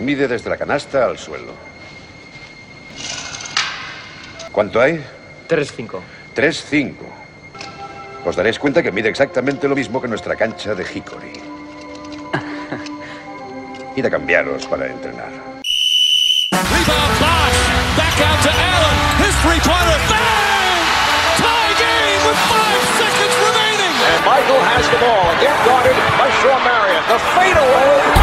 Mide desde la canasta al suelo. ¿Cuánto hay? 3-5. 3-5. Os daréis cuenta que mide exactamente lo mismo que nuestra cancha de Hickory. Id a cambiaros para entrenar. Rebound Bosch. Back out to Allen. His three-pointer. Bang! Tie game with five seconds remaining. And Michael has the ball. Again guarded by Shawn Marion. The fadeaway.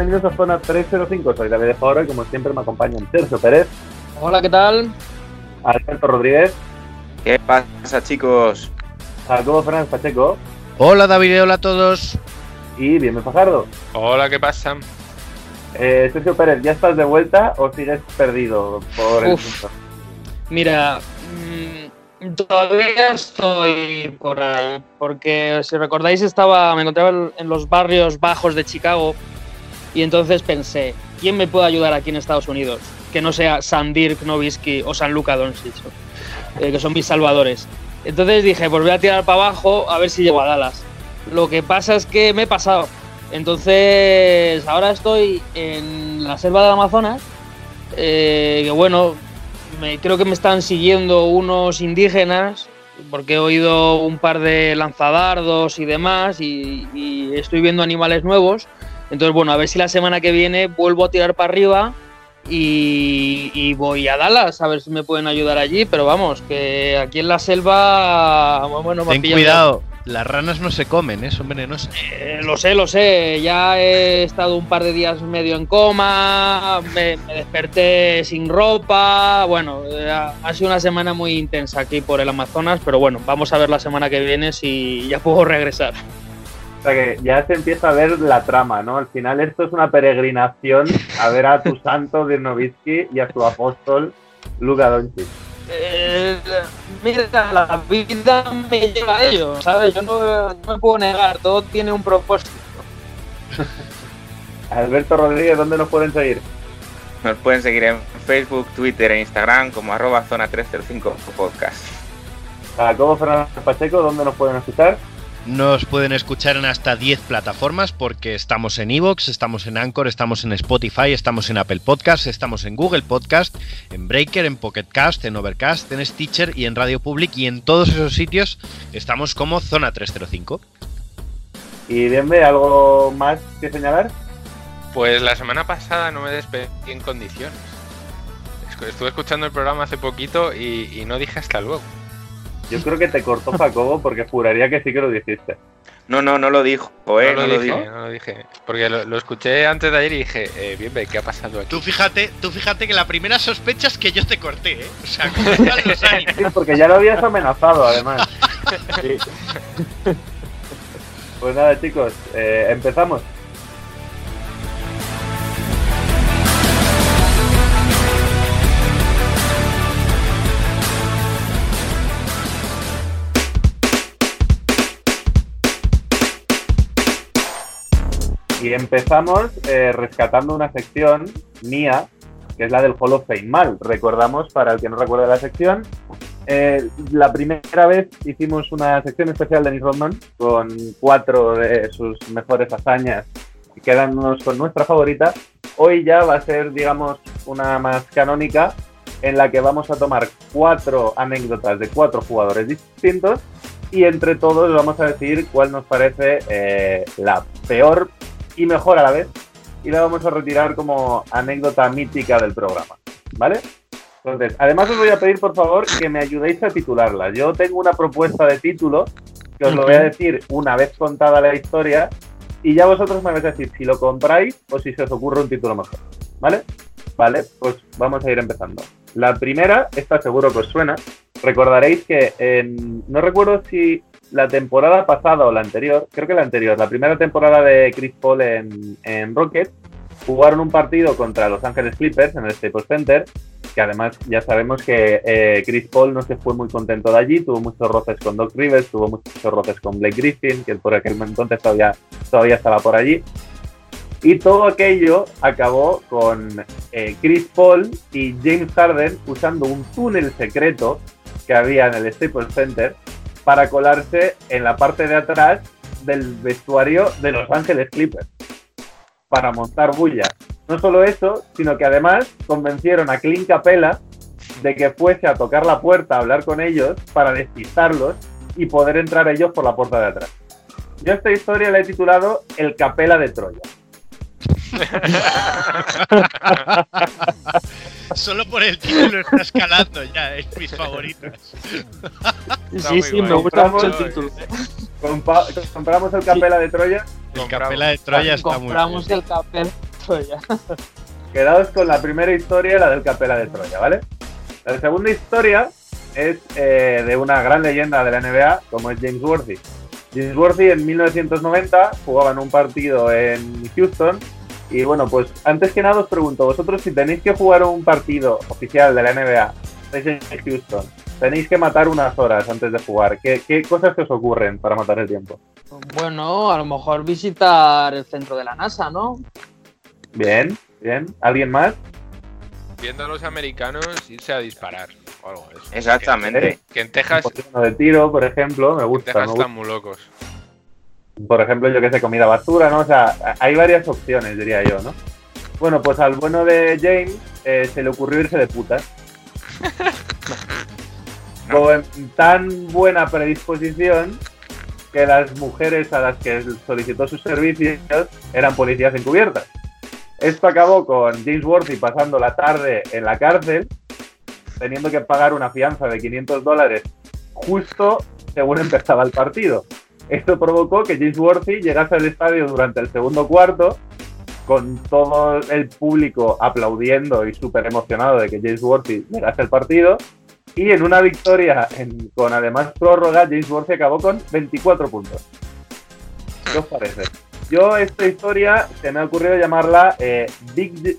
Bienvenidos a Zona 305. Soy David Foro y como siempre me acompañan Sergio Pérez, Hola, ¿qué tal? Alberto Rodríguez, ¿Qué pasa, chicos? Jacobo Fernández Pacheco Hola David, hola a todos. y Bienvenido Fajardo. Hola, ¿qué pasa? Eh, Sergio Pérez, ¿ya estás de vuelta o sigues perdido por el Uf. punto? Mira, mm, todavía estoy por ahí, porque si recordáis estaba, me encontraba en- en los barrios bajos de Chicago y entonces pensé, ¿quién me puede ayudar aquí en Estados Unidos? Que no sea San Dirk Nowitzki o San Luca Doncic, eh, que son mis salvadores. Entonces dije, pues voy a tirar para abajo a ver si llego a Dallas. Lo que pasa es que me he pasado. Entonces, ahora estoy en la selva del Amazonas, eh, que bueno, creo que me están siguiendo unos indígenas, porque he oído un par de lanzadardos y demás, y estoy viendo animales nuevos. Entonces, bueno, a ver si la semana que viene vuelvo a tirar para arriba y, y voy a Dallas, a ver si me pueden ayudar allí. Pero vamos, que aquí en la selva, bueno, me Ten cuidado, las ranas no se comen, ¿eh? son venenosas. eh, lo sé, lo sé. Ya he estado un par de días medio en coma, me, me desperté sin ropa. Bueno, eh, ha sido una semana muy intensa aquí por el Amazonas, pero bueno, vamos a ver la semana que viene si ya puedo regresar. O sea que ya se empieza a ver la trama, ¿no? Al final esto es una peregrinación a ver a tu santo de Novitsky y a su apóstol Luka Doncic. Eh, mira, la vida me lleva a ello, ¿sabes? Yo no, no me puedo negar, todo tiene un propósito. Alberto Rodríguez, ¿dónde nos pueden seguir? Nos pueden seguir en Facebook, Twitter e Instagram como arroba zona 305 podcast. Jacobo Fernández Pacheco, ¿dónde nos pueden escuchar? Nos pueden escuchar en hasta 10 plataformas porque estamos en Evox, estamos en Anchor, estamos en Spotify, estamos en Apple Podcast, estamos en Google Podcast, en Breaker, en Pocket Cast, en Overcast, en Stitcher y en Radio Public y en todos esos sitios estamos como Zona 305. Y Bienve, ¿algo más que señalar? Pues la semana pasada no me despedí en condiciones. Es- Estuve escuchando el programa hace poquito y, y no dije hasta luego. Yo creo que te cortó Jacobo porque juraría que sí que lo dijiste. No, no, no lo dijo, ¿eh? no, No lo lo dije, dijo. no lo dije. Porque lo, lo escuché antes de ayer y dije, eh, bien, ve, ¿qué ha pasado aquí? Tú fíjate, tú fíjate que la primera sospecha es que yo te corté, ¿eh? O sea, ¿cómo están los? Sí, porque ya lo habías amenazado, además. Sí. Pues nada, chicos, eh, empezamos. Y empezamos eh, rescatando una sección mía, que es la del Hall of Fame mal. Recordamos, para el que no recuerda la sección, eh, la primera vez hicimos una sección especial de Nick Rodman con cuatro de sus mejores hazañas, quedándonos con nuestra favorita. Hoy ya va a ser, digamos, una más canónica en la que vamos a tomar cuatro anécdotas de cuatro jugadores distintos y entre todos vamos a decir cuál nos parece eh, la peor y mejor a la vez y la vamos a retirar como anécdota mítica del programa, ¿vale? Entonces, además os voy a pedir por favor que me ayudéis a titularla. Yo tengo una propuesta de título que os lo voy a decir una vez contada la historia y ya vosotros me vais a decir si lo compráis o si se os ocurre un título mejor, ¿vale? Vale, pues vamos a ir empezando. La primera, esta seguro que os suena. Recordaréis que en, no recuerdo si la temporada pasada o la anterior, creo que la anterior, la primera temporada de Chris Paul en, en Rockets, jugaron un partido contra Los Ángeles Clippers en el Staples Center, que además ya sabemos que eh, Chris Paul no se fue muy contento de allí, tuvo muchos roces con Doc Rivers, tuvo muchos roces con Blake Griffin, que por aquel entonces todavía, todavía estaba por allí. Y todo aquello acabó con eh, Chris Paul y James Harden usando un túnel secreto que había en el Staples Center para colarse en la parte de atrás del vestuario de Los Ángeles Clippers para montar bulla. No solo eso, sino que además convencieron a Clint Capella de que fuese a tocar la puerta a hablar con ellos para despistarlos y poder entrar ellos por la puerta de atrás. Yo esta historia la he titulado El Capela de Troya. Solo por el título está escalando ya, es mis favoritos. Sí, sí, guay. me gusta mucho el Compramos- título. Compa- compramos el Capela de Troya. El Compramos. Capela de Troya está muy Compramos bien. el café. Troya. Quedaos con la primera historia, la del Capela de Troya, ¿vale? La segunda historia es eh, de una gran leyenda de la NBA, como es James Worthy. James Worthy en 1990 jugaba en un partido en Houston. Y bueno, pues antes que nada os pregunto, vosotros si tenéis que jugar un partido oficial de la NBA, estáis en Houston, tenéis que matar unas horas antes de jugar, ¿qué, qué cosas se os ocurren para matar el tiempo? Bueno, a lo mejor visitar el centro de la NASA, ¿no? Bien, bien. ¿Alguien más? Viendo a los americanos irse a disparar o algo de eso. Exactamente. Que, que en Texas, Un poquito de tiro, por ejemplo, me en gusta. Texas me gusta. están muy locos. Por ejemplo, yo que sé, comida basura, ¿no? O sea, hay varias opciones, diría yo, ¿no? Bueno, pues al bueno de James eh, se le ocurrió irse de putas. Con tan buena predisposición que las mujeres a las que solicitó sus servicios eran policías encubiertas. Esto acabó con James Worthy pasando la tarde en la cárcel, teniendo que pagar una fianza de 500 dólares justo según empezaba el partido. Esto provocó que James Worthy llegase al estadio durante el segundo cuarto, con todo el público aplaudiendo y súper emocionado de que James Worthy llegase al partido. Y en una victoria con además prórroga, James Worthy acabó con 24 puntos. ¿Qué os parece? Yo esta historia se me ha ocurrido llamarla eh, Big...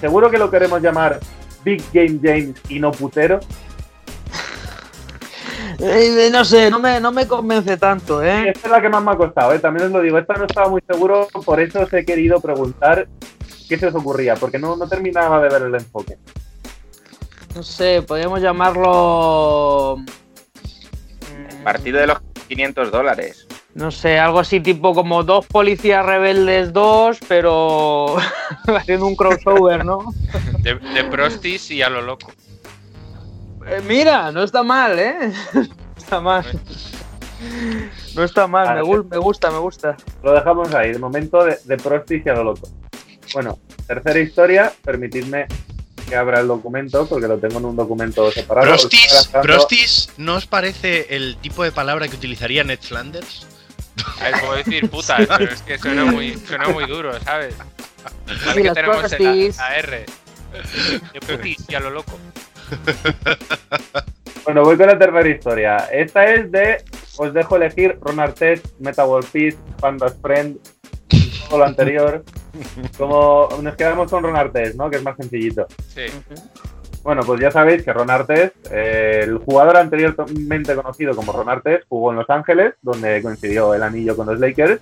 Seguro que lo queremos llamar Big Game James y no putero. Eh, no sé, no me, no me convence tanto, Sí, ¿eh? esta es la que más me ha costado, ¿eh? también os lo digo. Esta no estaba muy seguro, por eso os he querido preguntar qué se os ocurría, porque no, no terminaba de ver el enfoque. No sé, podríamos llamarlo. mm, Partido de los 500 dólares. No sé, algo así tipo como dos policías rebeldes, dos, pero haciendo un crossover, ¿no? De, de prostis y a lo loco. Eh, mira, no está mal, ¿eh? No está mal. No está mal, me, gu- me gusta, me gusta. Lo dejamos ahí, de momento de, de Prostis y a lo loco. Bueno, tercera historia, permitidme que abra el documento, porque lo tengo en un documento separado. Prostis, prostis, ¿no os parece el tipo de palabra que utilizaría Ned Flanders? Es como decir putas, pero es que suena muy, suena muy duro, ¿sabes? Sí, que tenemos prostis. el A- AR. De putis y a lo loco. Bueno, voy con la tercera historia. Esta es de. Os dejo elegir Ron Artest, Meta World Peace, Pandas Friend, todo lo anterior. Como nos quedamos con Ron Artest, ¿no? Que es más sencillito. Sí. Bueno, pues ya sabéis que Ron Artest, eh, el jugador anteriormente conocido como Ron Artest, jugó en Los Ángeles, donde coincidió el anillo con los Lakers.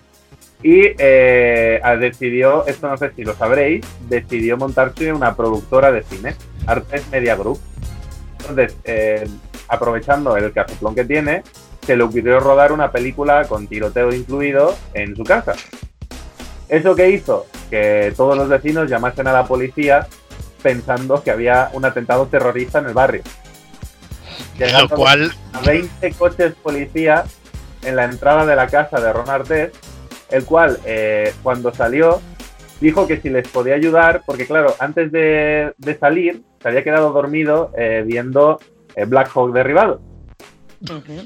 Y eh, decidió, esto no sé si lo sabréis, decidió montarse una productora de cine, Artest Media Group. Entonces, eh, aprovechando el casoplón que tiene, se le ocurrió rodar una película con tiroteo incluido en su casa. ¿Eso qué hizo? Que todos los vecinos llamasen a la policía pensando que había un atentado terrorista en el barrio. Lo Dejando cual, a 20 coches policía en la entrada de la casa de Ron Artest, el cual, eh, cuando salió, dijo que si les podía ayudar, porque claro, antes de, de salir, se había quedado dormido eh, viendo eh, Black Hawk derribado.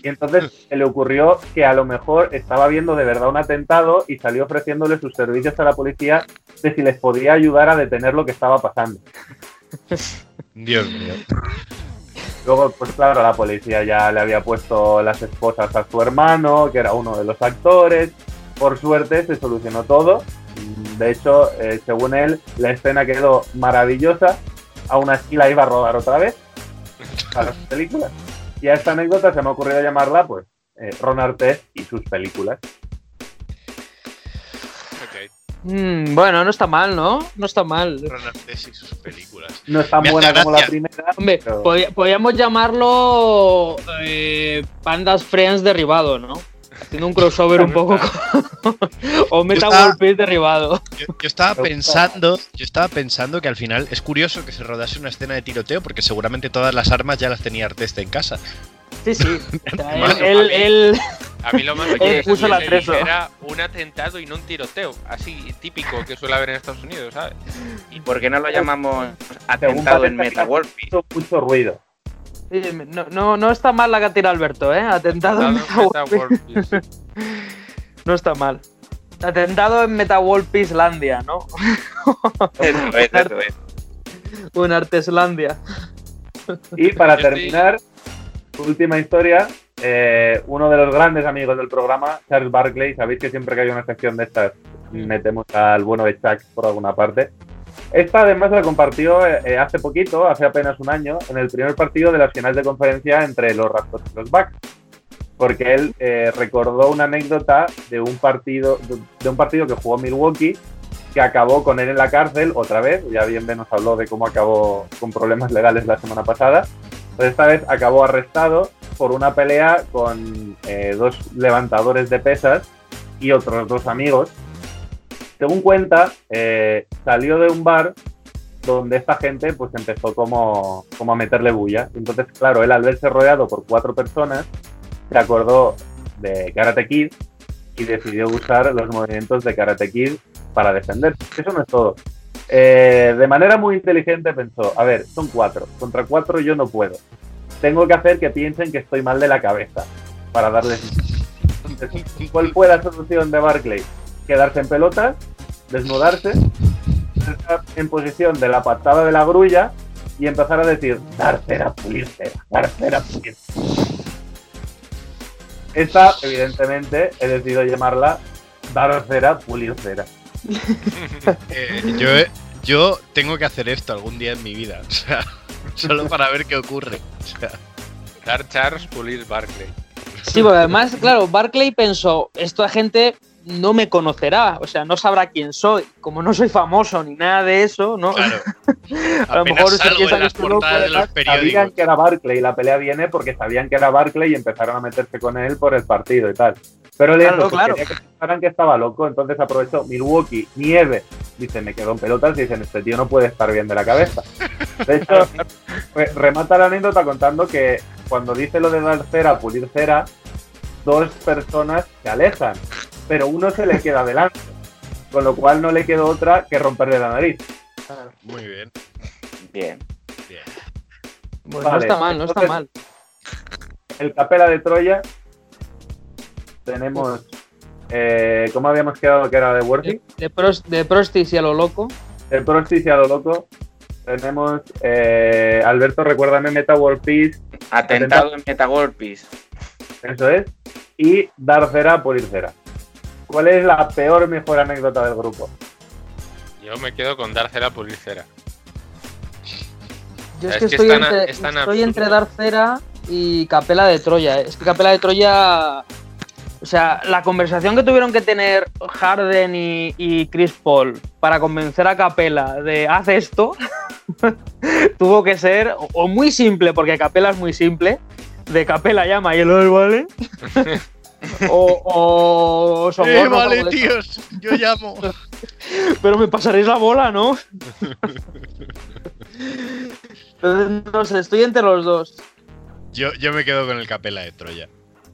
Y entonces se le ocurrió que a lo mejor estaba viendo de verdad un atentado y salió ofreciéndole sus servicios a la policía de si les podía ayudar a detener lo que estaba pasando. Dios mío. Luego, pues claro, la policía ya le había puesto las esposas a su hermano, que era uno de los actores. Por suerte se solucionó todo. De hecho, eh, según él, la escena quedó maravillosa. Aún así la iba a rodar otra vez para sus películas. Y a esta anécdota se me ha ocurrido llamarla, pues, eh, Ron Artest y sus películas. Mm, bueno, no está mal, ¿no? No está mal. Artes y sus películas. No es tan Me buena como la primera. Hombre, pero- podríamos llamarlo eh, Pandas Friends derribado, ¿no? Haciendo un crossover un poco con- o Meta estaba- World Peace derribado. Yo, yo estaba pensando, yo estaba pensando que al final es curioso que se rodase una escena de tiroteo porque seguramente todas las armas ya las tenía Arteste en casa. Sí, sí. O sea, él, Bueno, él- a mí- él- A mí lo más Él curioso puso es la que era un atentado y no un tiroteo, así típico que suele haber en Estados Unidos, ¿sabes? ¿Y por qué no lo llamamos atentado en Meta World mucho ruido. Sí, no, no, no está mal la que ha tirado Alberto, ¿eh? Atentado en Meta Atentado en Meta World Peace. No está mal. Atentado en Meta World Peacelandia, ¿no? Eso es, eso es. En Arteslandia. Y para terminar, última historia. eh, uno de los grandes amigos del programa, Charles Barkley, sabéis que siempre que hay una sección de estas metemos al bueno de Chuck por alguna parte. Esta además la compartió eh, hace poquito, hace apenas un año, en el primer partido de las finales de conferencia entre los Raptors y los Bucks. Porque él eh, recordó una anécdota de un partido de un partido que jugó Milwaukee que acabó con él en la cárcel otra vez. Ya bien nos habló de cómo acabó con problemas legales la semana pasada. Entonces esta vez acabó arrestado por una pelea con eh, dos levantadores de pesas y otros dos amigos. Según cuenta, eh, salió de un bar donde esta gente pues empezó como, como a meterle bulla. Entonces, claro, él al verse rodeado por cuatro personas, se acordó de Karate Kid y decidió usar los movimientos de Karate Kid para defenderse. Eso no es todo. Eh, de manera muy inteligente pensó, a ver, son cuatro, contra cuatro yo no puedo. Tengo que hacer que piensen que estoy mal de la cabeza para darles... ¿Cuál fue la solución de Barclay? Quedarse en pelotas, desnudarse, estar en posición de la patada de la grulla y empezar a decir, dar cera, pulir cera, dar cera, pulir cera". Esta, evidentemente, he decidido llamarla dar cera, pulir cera. Eh, yo, yo tengo que hacer esto algún día en mi vida. O sea, solo para ver qué ocurre. O sea, Dar Charles Pulir Barclay. Sí, porque además, claro, Barclay pensó, esta gente no me conocerá, o sea, no sabrá quién soy. Como no soy famoso ni nada de eso, ¿no? claro. A lo mejor se piensa en que las portadas de los Sabían que era Barclay, la pelea viene porque sabían que era Barclay y empezaron a meterse con él por el partido y tal. Pero le Claro, pues, claro. quería que pensaran que estaba loco, entonces aprovechó Milwaukee, nieve. Dice, me quedo en pelotas y dicen, este tío no puede estar bien de la cabeza. De hecho, re- remata la anécdota contando que cuando dice lo de dar cera, pulir cera, dos personas se alejan, pero uno se le queda delante. Con lo cual no le quedó otra que romperle la nariz. Muy bien. Bien. bien. Pues no está mal, no está mal. el Capela de Troya. Tenemos. Eh, ¿Cómo habíamos quedado que era de Worthy? De, pros- de Prostis y a lo loco. El Prostis y a lo loco. Tenemos. eh, Alberto, recuérdame Meta World Peace. Atentado en Meta World Peace. Eso es. Y dar cera por ir cera. ¿Cuál es la peor mejor anécdota del grupo? Yo me quedo con dar cera Pulir cera. Yo es, Es que, estoy, entre, tan estoy y Capela de Troya. ¿eh? Es que Capela de Troya. O sea, la conversación que tuvieron que tener Harden y, y Chris Paul para convencer a Capela de haz esto, tuvo que ser o, o muy simple, porque Capela es muy simple, de Capela llama y el vale. o, o soborno, Eh, vale, tíos. Yo llamo. Pero me pasaréis la bola, ¿no? Entonces, no sé, estoy entre los dos. Yo, yo me quedo con el Capela de Troya.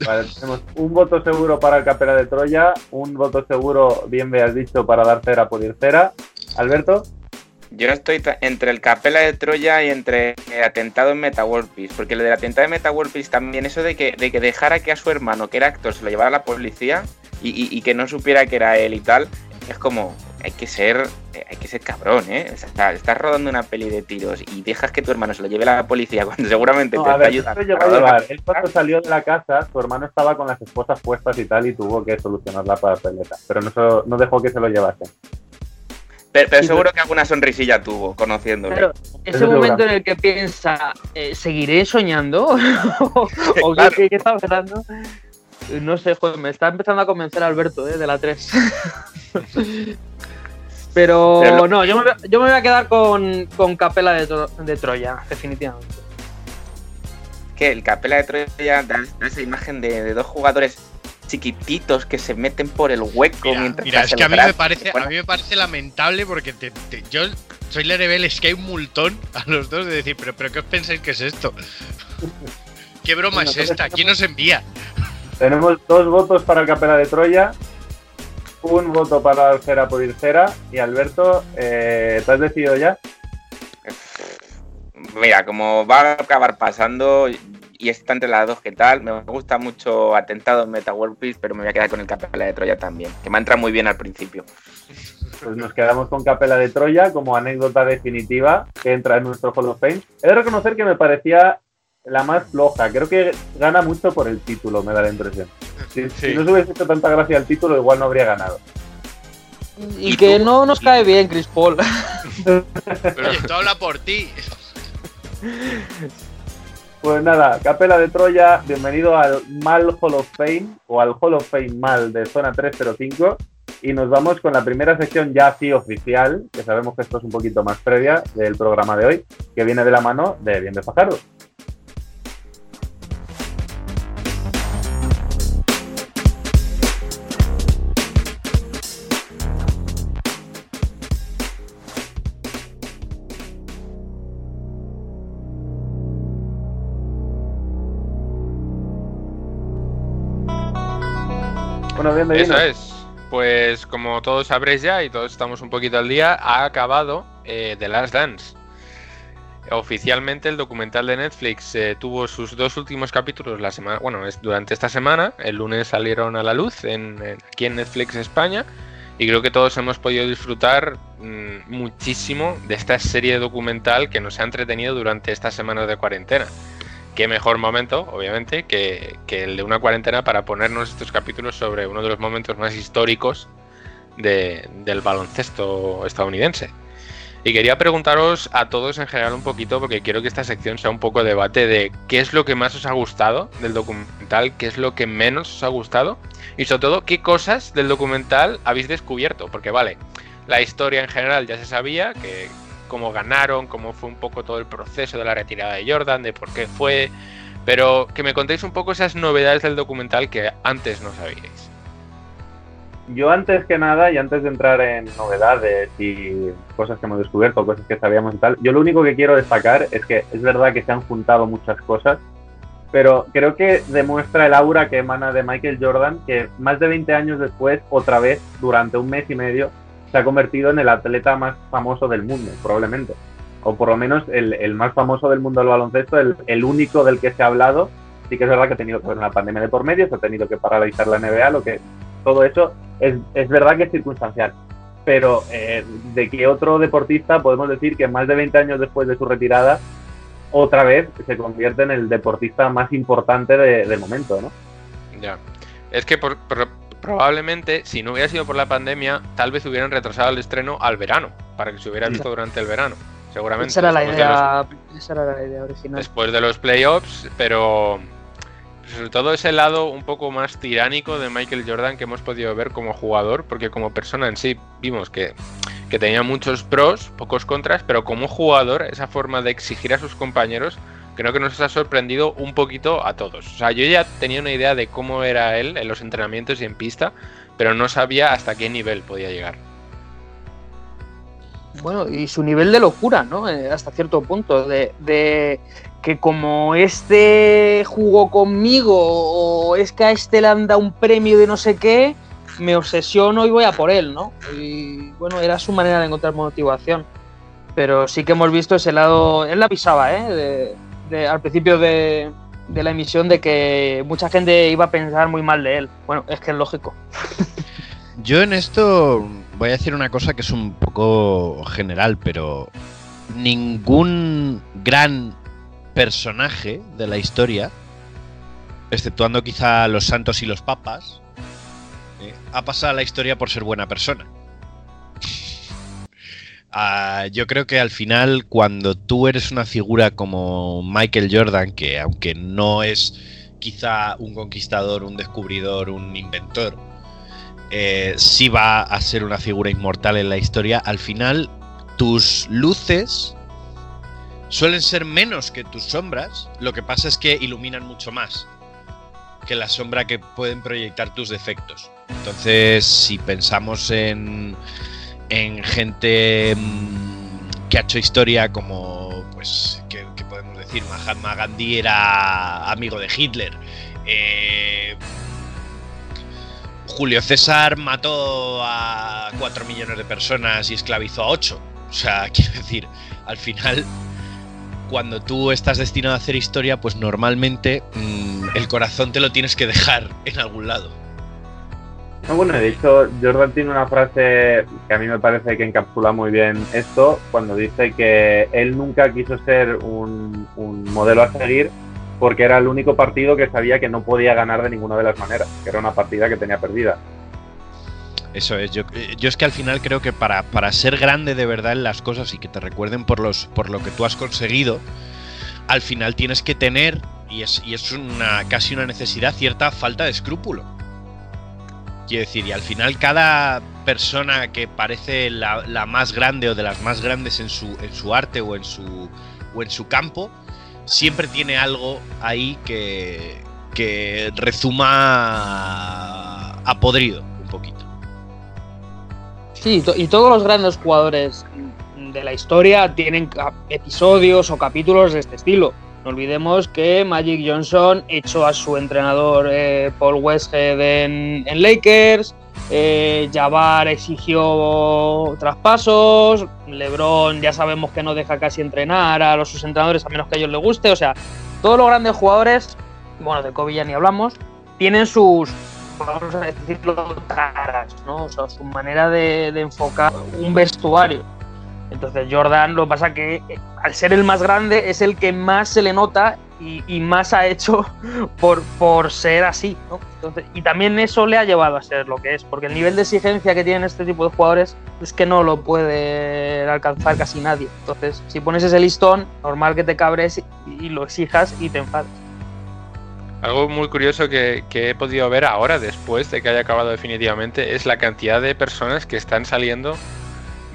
Vale, tenemos un voto seguro para el Capela de Troya, un voto seguro, bien me has dicho, para dar cera por ir cera. Alberto, Yo estoy entre el Capela de Troya y entre eh, atentado en Meta World Peace. Porque lo del atentado en Meta World Peace también, eso de que, de que dejara que a su hermano, que era actor, se lo llevara a la policía y, y- y que no supiera que era él y tal, es como, hay que ser, eh, hay que ser cabrón, ¿eh? O sea, estás rodando una peli de tiros y dejas que tu hermano se lo lleve a la policía cuando seguramente No, te a está ver, ayudando. esto llegó a. Él cuando salió de la casa, su hermano estaba con las esposas puestas y tal, y tuvo que solucionar la papeleta. Pero no, se- no dejó que se lo llevasen. Pero, seguro que alguna sonrisilla tuvo, conociéndole. Claro, ese Eso momento en el que piensa, eh, ¿seguiré soñando? ¿O qué- Claro. qué, qué está pasando? No sé, joder, me está empezando a convencer Alberto, ¿eh? De la 3. Pero, Pero lo- no, yo me, voy a- yo me voy a quedar con, con Capela de, Tro- de Troya, definitivamente. Que el Capela de Troya da, da esa imagen de, de dos jugadores chiquititos que se meten por el hueco Mira, mientras mira, es que a mí, me parece, a mí me parece lamentable porque te- te- yo soy Lerebel, es que hay un multón a los dos de decir, pero, pero ¿qué os pensáis que es esto? ¿Qué broma Bueno, es esta? ¿Quién os envía? Tenemos dos votos para el Capela de Troya, un voto para Alcera por Ircera y Alberto, eh, ¿te has decidido ya? Mira, como va a acabar pasando y está entre las dos, ¿qué tal? Me gusta mucho Atentado en Meta World Peace, pero me voy a quedar con el Capela de Troya también, que me entra muy bien al principio. Pues nos quedamos con Capela de Troya como anécdota definitiva que entra en nuestro Hall of Fame. He de reconocer que me parecía la más floja. Creo que gana mucho por el título, me da la impresión. Si, si no se hubiese hecho tanta gracia al título, igual no habría ganado. Y, ¿Y que tú? no nos cae bien, Chris Paul. Oye, tú habla por ti. Pues nada, Capela de Troya, bienvenido al Mal Hall of Fame o al Hall of Fame Mal de Zona 305. Y nos vamos con la primera sección ya así oficial, que sabemos que esto es un poquito más previa del programa de hoy, que viene de la mano de Bien de Fajardo. Eso es. Pues como todos sabréis ya y todos estamos un poquito al día, ha acabado eh, The Last Dance. Oficialmente el documental de Netflix eh, tuvo sus dos últimos capítulos la semana, bueno, es durante esta semana. El lunes salieron a la luz en, en- aquí en Netflix España y creo que todos hemos podido disfrutar mm, muchísimo de esta serie documental que nos ha entretenido durante estas semanas de cuarentena. Qué mejor momento, obviamente, que, el de una cuarentena para ponernos estos capítulos sobre uno de los momentos más históricos de- del baloncesto estadounidense. Y quería preguntaros a todos en general un poquito, porque quiero que esta sección sea un poco debate de qué es lo que más os ha gustado del documental, qué es lo que menos os ha gustado, y sobre todo qué cosas del documental habéis descubierto. Porque vale, la historia en general ya se sabía, que cómo ganaron, cómo fue un poco todo el proceso de la retirada de Jordan, de por qué fue, pero que me contéis un poco esas novedades del documental que antes no sabíais. Yo antes que nada, y antes de entrar en novedades y cosas que hemos descubierto, cosas que sabíamos y tal, yo lo único que quiero destacar es que es verdad que se han juntado muchas cosas, pero creo que demuestra el aura que emana de Michael Jordan, que más de 20 años después, otra vez, durante un mes y medio, se ha convertido en el atleta más famoso del mundo, probablemente. O por lo menos el, el más famoso del mundo del baloncesto, el, el único del que se ha hablado. Sí que es verdad que ha tenido que haber una pandemia de por medio, se ha tenido que paralizar la NBA, lo que todo eso es, es verdad que es circunstancial. Pero eh, de que otro deportista podemos decir que más de 20 años después de su retirada, otra vez se convierte en el deportista más importante de- del momento, ¿no? Ya. Es que por- por- probablemente, si no hubiera sido por la pandemia, tal vez hubieran retrasado el estreno al verano, para que se hubiera visto durante el verano. Seguramente. Esa era la los- idea, esa era la idea original. después de los playoffs, pero sobre todo ese lado un poco más tiránico de Michael Jordan que hemos podido ver como jugador, porque como persona en sí vimos que, que tenía muchos pros, pocos contras, pero como jugador, esa forma de exigir a sus compañeros, creo que nos ha sorprendido un poquito a todos. O sea, yo ya tenía una idea de cómo era él en los entrenamientos y en pista, pero no sabía hasta qué nivel podía llegar. Bueno, y su nivel de locura, ¿no? Eh, hasta cierto punto, de, que como este jugó conmigo o es que a este le han dado un premio de no sé qué, me obsesiono y voy a por él, ¿no? Y bueno, era su manera de encontrar motivación. Pero sí que hemos visto ese lado, él la pisaba, ¿eh? Al principio de, de la emisión de que mucha gente iba a pensar muy mal de él. Bueno, es que es lógico. Yo en esto voy a decir una cosa que es un poco general, pero ningún gran personaje de la historia, exceptuando quizá los santos y los papas, eh, ha pasado a la historia por ser buena persona. Ah, yo creo que al final, cuando tú eres una figura como Michael Jordan, que aunque no es quizá un conquistador, un descubridor, un inventor, eh, sí va a ser una figura inmortal en la historia, al final tus luces suelen ser menos que tus sombras, lo que pasa es que iluminan mucho más que la sombra que pueden proyectar tus defectos. Entonces, si pensamos en, en gente mm, que ha hecho historia como, pues, ¿qué, qué podemos decir? Mahatma Gandhi era amigo de Hitler. Eh, Julio César mató a 4 millones de personas y esclavizó a 8. O sea, quiero decir, al final, cuando tú estás destinado a hacer historia, pues normalmente mmm, el corazón te lo tienes que dejar en algún lado. No, bueno, de hecho, Jordan tiene una frase que a mí me parece que encapsula muy bien esto, cuando dice que él nunca quiso ser un, modelo a seguir porque era el único partido que sabía que no podía ganar de ninguna de las maneras, que era una partida que tenía perdida. Eso es, yo, yo es que al final creo que para, para, ser grande de verdad en las cosas y que te recuerden por, los, por lo que tú has conseguido, al final tienes que tener, y es, y es una, casi una necesidad, cierta falta de escrúpulo. Quiero decir, y al final cada persona que parece la, más grande o de las más grandes en su, en su arte o en su, o en su campo, siempre tiene algo ahí que, que rezuma a podrido un poquito. Sí, y todos los grandes jugadores de la historia tienen episodios o capítulos de este estilo. No olvidemos que Magic Johnson echó a su entrenador eh, Paul Westhead en, en Lakers, eh, Jabbar exigió traspasos, LeBron ya sabemos que no deja casi entrenar a los sus entrenadores a menos que a ellos les guste, o sea, todos los grandes jugadores, bueno, de Kobe ya ni hablamos, tienen sus, vamos a decirlo, taras, ¿no? O sea, su manera de, de enfocar un vestuario. Entonces Jordan lo pasa que al ser el más grande es el que más se le nota y, más ha hecho por, por ser así. ¿no? Entonces, y también eso le ha llevado a ser lo que es, porque el nivel de exigencia que tienen este tipo de jugadores es que no lo puede alcanzar casi nadie. Entonces, si pones ese listón, normal que te cabres y, y lo exijas y te enfades. Algo muy curioso que, que, he podido ver ahora, después de que haya acabado definitivamente, es la cantidad de personas que están saliendo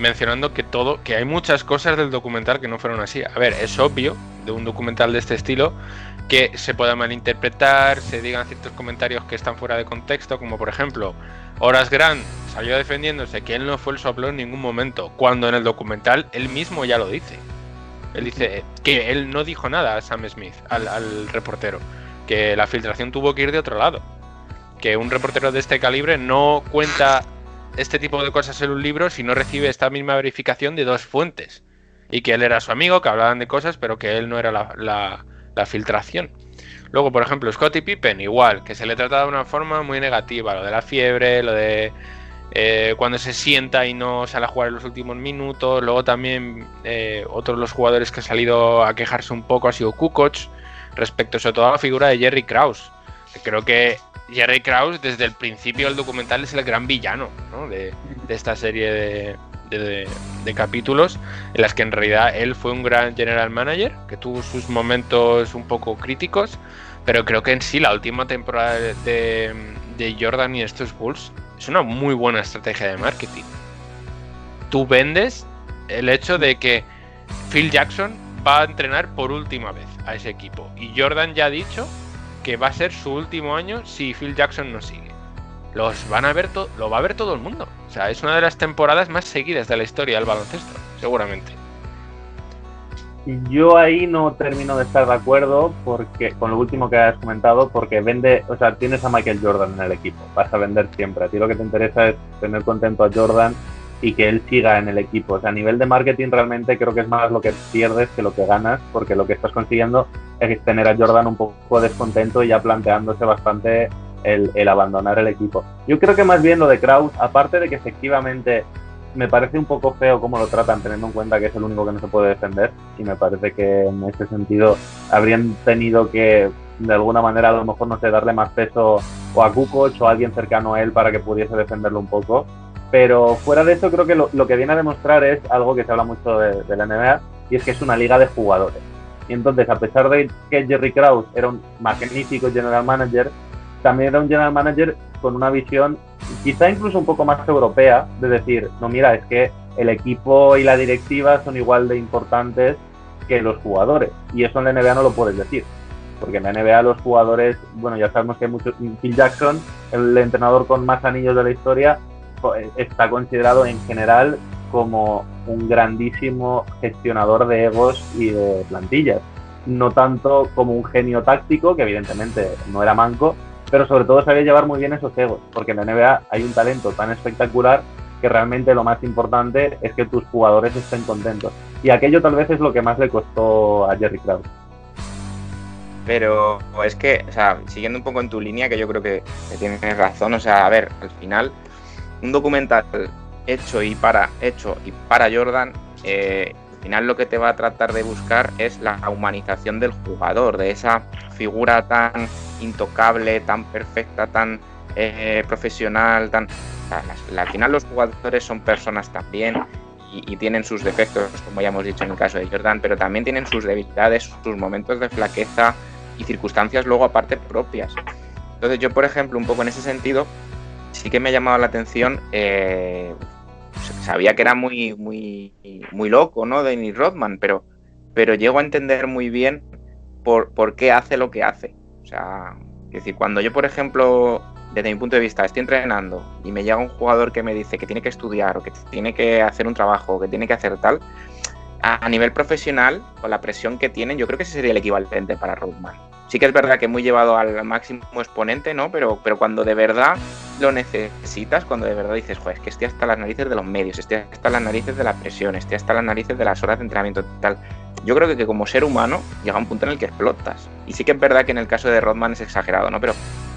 mencionando que todo, que hay muchas cosas del documental que no fueron así. A ver, es obvio de un documental de este estilo que se pueda malinterpretar, se digan ciertos comentarios que están fuera de contexto, como por ejemplo, Horas Grant salió defendiéndose que él no fue el soplo en ningún momento, cuando en el documental él mismo ya lo dice. Él dice que él no dijo nada a Sam Smith, al reportero, que la filtración tuvo que ir de otro lado. Que un reportero de este calibre no cuenta este tipo de cosas en un libro si no recibe esta misma verificación de dos fuentes. Y que él era su amigo, que hablaban de cosas, pero que él no era la, la, filtración. Luego, por ejemplo, Scottie Pippen, igual, que se le trata de una forma muy negativa, lo de la fiebre, lo de eh, cuando se sienta y no sale a jugar en los últimos minutos. Luego también eh, otros de los jugadores que han salido a quejarse un poco ha sido Kukoc, respecto sobre todo a la figura de Jerry Krause. Creo que Jerry Krause desde el principio del documental es el gran villano ¿no? de, esta serie de, de, de, capítulos en las que en realidad él fue un gran general manager que tuvo sus momentos un poco críticos pero creo que en sí la última temporada de, Jordan y estos Bulls es una muy buena estrategia de marketing tú vendes el hecho de que Phil Jackson va a entrenar por última vez a ese equipo y Jordan ya ha dicho que va a ser su último año si Phil Jackson no sigue. Los van a ver lo va a ver todo el mundo. O sea, es una de las temporadas más seguidas de la historia del baloncesto, seguramente. Yo ahí no termino de estar de acuerdo porque con lo último que has comentado, porque vende, o sea, tienes a Michael Jordan en el equipo, vas a vender siempre. A ti lo que te interesa es tener contento a Jordan y que él siga en el equipo. O sea, a nivel de marketing realmente creo que es más lo que pierdes que lo que ganas, porque lo que estás consiguiendo es tener a Jordan un poco descontento y ya planteándose bastante el, abandonar el equipo. Yo creo que más bien lo de Kraus, aparte de que efectivamente me parece un poco feo cómo lo tratan, teniendo en cuenta que es el único que no se puede defender, y me parece que en ese sentido habrían tenido que, de alguna manera, a lo mejor, no sé, darle más peso o a Kukoc o a alguien cercano a él para que pudiese defenderlo un poco. Pero fuera de eso, creo que lo, que viene a demostrar es algo que se habla mucho de, de, la NBA, y es que es una liga de jugadores. Y entonces, a pesar de que Jerry Krause era un magnífico general manager, también era un general manager con una visión quizá incluso un poco más europea, de decir, no, mira, es que el equipo y la directiva son igual de importantes que los jugadores. Y eso en la NBA no lo puedes decir. Porque en la NBA los jugadores, bueno, ya sabemos que hay muchos. Phil Jackson, el entrenador con más anillos de la historia, está considerado en general como un grandísimo gestionador de egos y de plantillas. No tanto como un genio táctico, que evidentemente no era manco, pero sobre todo sabía llevar muy bien esos egos, porque en la NBA hay un talento tan espectacular que realmente lo más importante es que tus jugadores estén contentos. Y aquello tal vez es lo que más le costó a Jerry Krause. Pero es que, o sea, siguiendo un poco en tu línea, que yo creo que, tienes razón, o sea, a ver, al final, un documental hecho y para, hecho y para Jordan, eh, al final lo que te va a tratar de buscar es la humanización del jugador, de esa figura tan intocable, tan perfecta, tan eh, profesional, tan al final los jugadores son personas también y, tienen sus defectos, como ya hemos dicho en el caso de Jordan, pero también tienen sus debilidades, sus momentos de flaqueza y circunstancias luego aparte propias. Entonces yo, por ejemplo, un poco en ese sentido, sí que me ha llamado la atención, eh, sabía que era muy, muy, muy loco, ¿no? Dennis Rodman, pero, pero llego a entender muy bien por, por qué hace lo que hace. O sea, es decir, cuando yo, por ejemplo, desde mi punto de vista, estoy entrenando y me llega un jugador que me dice que tiene que estudiar o que tiene que hacer un trabajo o que tiene que hacer tal, a, nivel profesional, con la presión que tienen, yo creo que ese sería el equivalente para Rodman. Sí que es verdad que muy llevado al máximo exponente, ¿no? Pero, pero cuando de verdad lo necesitas, cuando de verdad dices, joder, es que estoy hasta las narices de los medios, estoy hasta las narices de la presión, estoy hasta las narices de las horas de entrenamiento tal. Yo creo que, que como ser humano llega un punto en el que explotas. Y sí que es verdad que en el caso de Rodman es exagerado, ¿no? Pero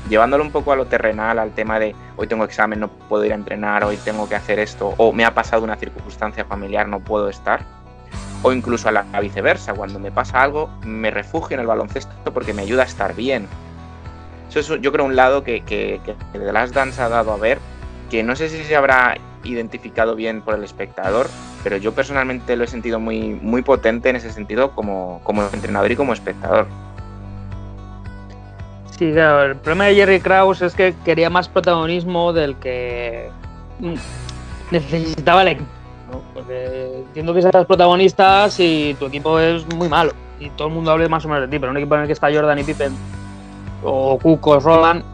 llevándolo un poco a lo terrenal, al tema de hoy tengo examen, no puedo ir a entrenar, hoy tengo que hacer esto, o me ha pasado una circunstancia familiar, no puedo estar, o incluso a la, viceversa, cuando me pasa algo, me refugio en el baloncesto porque me ayuda a estar bien. Eso es yo creo un lado que, que, que The Last Dance ha dado a ver, que no sé si se habrá identificado bien por el espectador, pero yo personalmente lo he sentido muy, muy potente en ese sentido como, como entrenador y como espectador. Sí, claro, el problema de Jerry Krause es que quería más protagonismo del que mm, necesitaba el. Porque entiendo que seas protagonista si tu equipo es muy malo y todo el mundo hable más o menos de ti, pero un equipo en el que está Jordan y Pippen o Cook o Roland,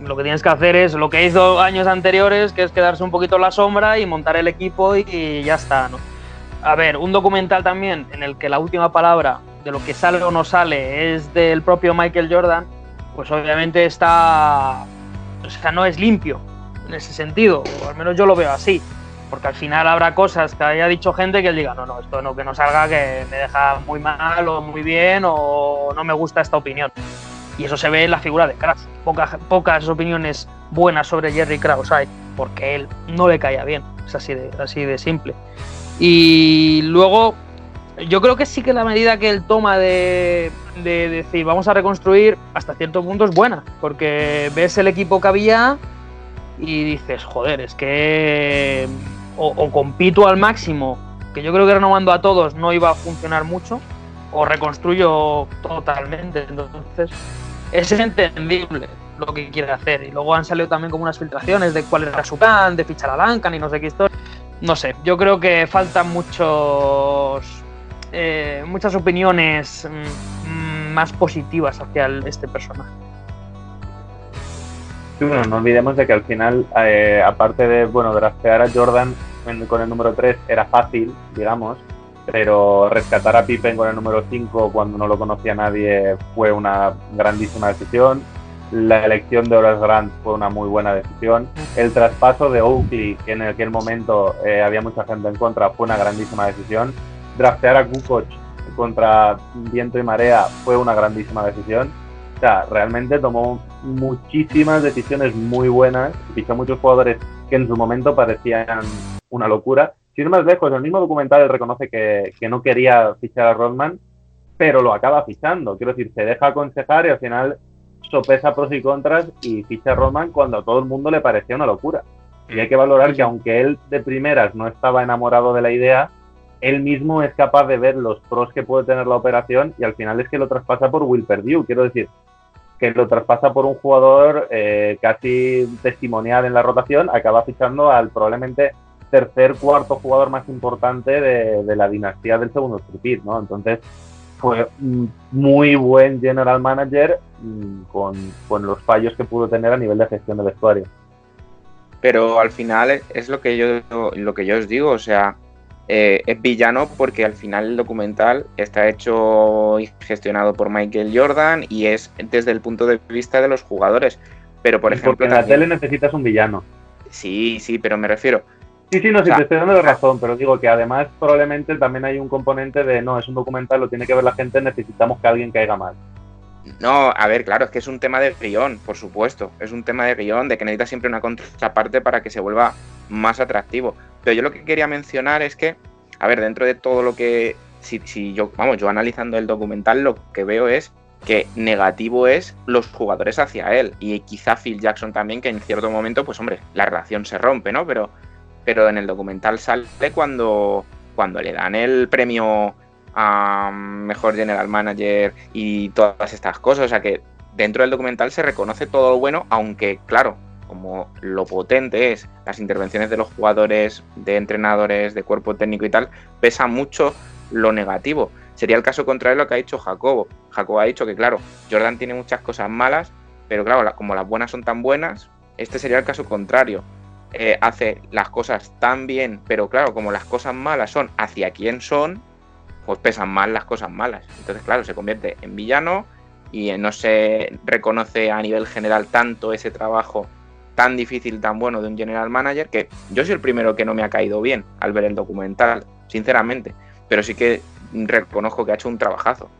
lo que tienes que hacer es lo que hizo años anteriores, que es quedarse un poquito en la sombra y montar el equipo y ya está, ¿no? A ver, un documental también en el que la última palabra de lo que sale o no sale es del propio Michael Jordan, pues obviamente está, o sea, no es limpio en ese sentido, o al menos yo lo veo así, porque al final habrá cosas que haya dicho gente que él diga, no, no, esto no, que no salga, que me deja muy mal o muy bien o no me gusta esta opinión. Y eso se ve en la figura de Krause. Pocas, pocas opiniones buenas sobre Jerry Krause hay, porque él no le caía bien, es así de, así de simple. Y luego, yo creo que sí que la medida que él toma de, de decir vamos a reconstruir hasta cierto punto es buena, porque ves el equipo que había y dices, joder, es que o, compito al máximo, que yo creo que renovando a todos no iba a funcionar mucho, o reconstruyo totalmente. Entonces, es entendible lo que quiere hacer. Y luego han salido también como unas filtraciones de cuál era su plan, de fichar a Duncan y no sé qué historia. No sé, yo creo que faltan muchos eh, muchas opiniones mm, más positivas hacia este personaje. Bueno, no olvidemos de que al final, eh, aparte de bueno draftear a Jordan con el número 3 era fácil, digamos, pero rescatar a Pippen con el número 5 cuando no lo conocía nadie fue una grandísima decisión. La elección de Horace Grant fue una muy buena decisión. El traspaso de Oakley, que en aquel momento eh, había mucha gente en contra, fue una grandísima decisión draftear a Kukoc contra viento y marea fue una grandísima decisión. O sea, realmente tomó muchísimas decisiones muy buenas, fichó muchos jugadores que en su momento parecían una locura. Sin más lejos, el mismo documental reconoce que, que no quería fichar a Rodman, pero lo acaba fichando. Quiero decir, se deja aconsejar y al final sopesa pros y contras y ficha a Rodman cuando a todo el mundo le parecía una locura. Y hay que valorar que aunque él de primeras no estaba enamorado de la idea, él mismo es capaz de ver los pros que puede tener la operación y al final es que lo traspasa por Will Perdue. Quiero decir, que lo traspasa por un jugador eh, casi testimonial en la rotación, acaba fichando al probablemente tercer, cuarto jugador más importante de, la dinastía del segundo striptease, ¿no? Entonces, fue muy buen general manager mm, con, con, los fallos que pudo tener a nivel de gestión de vestuario. Pero al final es lo que yo, lo que yo os digo, o sea, eh, es villano porque al final el documental está hecho y gestionado por Michael Jordan y es desde el punto de vista de los jugadores. Pero por ejemplo... Porque en la tele necesitas un villano. Sí, sí, pero me refiero, Sí, sí, no, sí, te estoy dando razón, pero digo que además probablemente también hay un componente de no, es un documental, lo tiene que ver la gente, necesitamos que alguien caiga mal. No, a ver, claro, es que es un tema de guion, por supuesto. Es un tema de guion, de que necesita siempre una contraparte para que se vuelva más atractivo. Pero yo lo que quería mencionar es que, a ver, dentro de todo lo que. Si, si yo, vamos, yo analizando el documental, lo que veo es que negativo es los jugadores hacia él. Y quizá Phil Jackson también, que en cierto momento, pues hombre, la relación se rompe, ¿no? Pero pero en el documental sale cuando, cuando le dan el premio a mejor general manager y todas estas cosas. O sea que dentro del documental se reconoce todo lo bueno, aunque, claro, como lo potente es las intervenciones de los jugadores, de entrenadores, de cuerpo técnico y tal, pesa mucho lo negativo. Sería el caso contrario de lo que ha dicho Jacobo. Jacobo ha dicho que, claro, Jordan tiene muchas cosas malas, pero claro, como las buenas son tan buenas, este sería el caso contrario. Eh, hace las cosas tan bien, pero claro, como las cosas malas son hacia quién son, pues pesan mal las cosas malas. Entonces, claro, se convierte en villano y no se reconoce a nivel general tanto ese trabajo tan difícil, tan bueno de un general manager, que yo soy el primero que no me ha caído bien al ver el documental, sinceramente, pero sí que reconozco que ha hecho un trabajazo.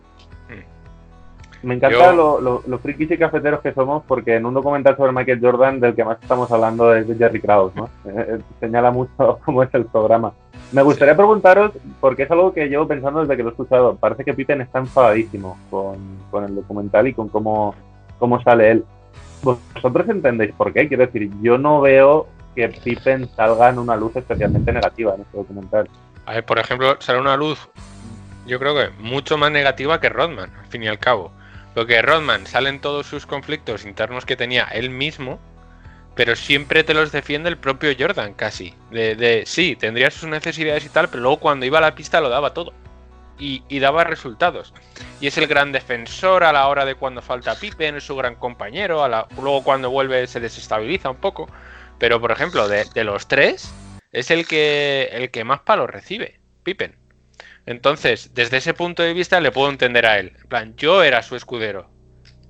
Me encanta lo, lo, lo, frikis y cafeteros que somos porque en un documental sobre Michael Jordan del que más estamos hablando es de Jerry Krause, ¿no? Eh, eh, señala mucho cómo es el programa. Me gustaría preguntaros, porque es algo que llevo pensando desde que lo he escuchado, parece que Pippen está enfadadísimo con, con el documental y con cómo, cómo sale él. ¿Vosotros entendéis por qué? Quiero decir, yo no veo que Pippen salga en una luz especialmente negativa en este documental. A ver, por ejemplo, sale una luz, yo creo que mucho más negativa que Rodman, al fin y al cabo. Lo que Rodman salen todos sus conflictos internos que tenía él mismo, pero siempre te los defiende el propio Jordan, casi. De, de sí, tendría sus necesidades y tal, pero luego cuando iba a la pista lo daba todo. Y, y, daba resultados. Y es el gran defensor a la hora de cuando falta Pippen, es su gran compañero, a la, luego cuando vuelve se desestabiliza un poco. Pero por ejemplo, de, de los tres, es el que, el que más palos recibe, Pippen. Entonces, desde ese punto de vista le puedo entender a él. En plan, yo era su escudero.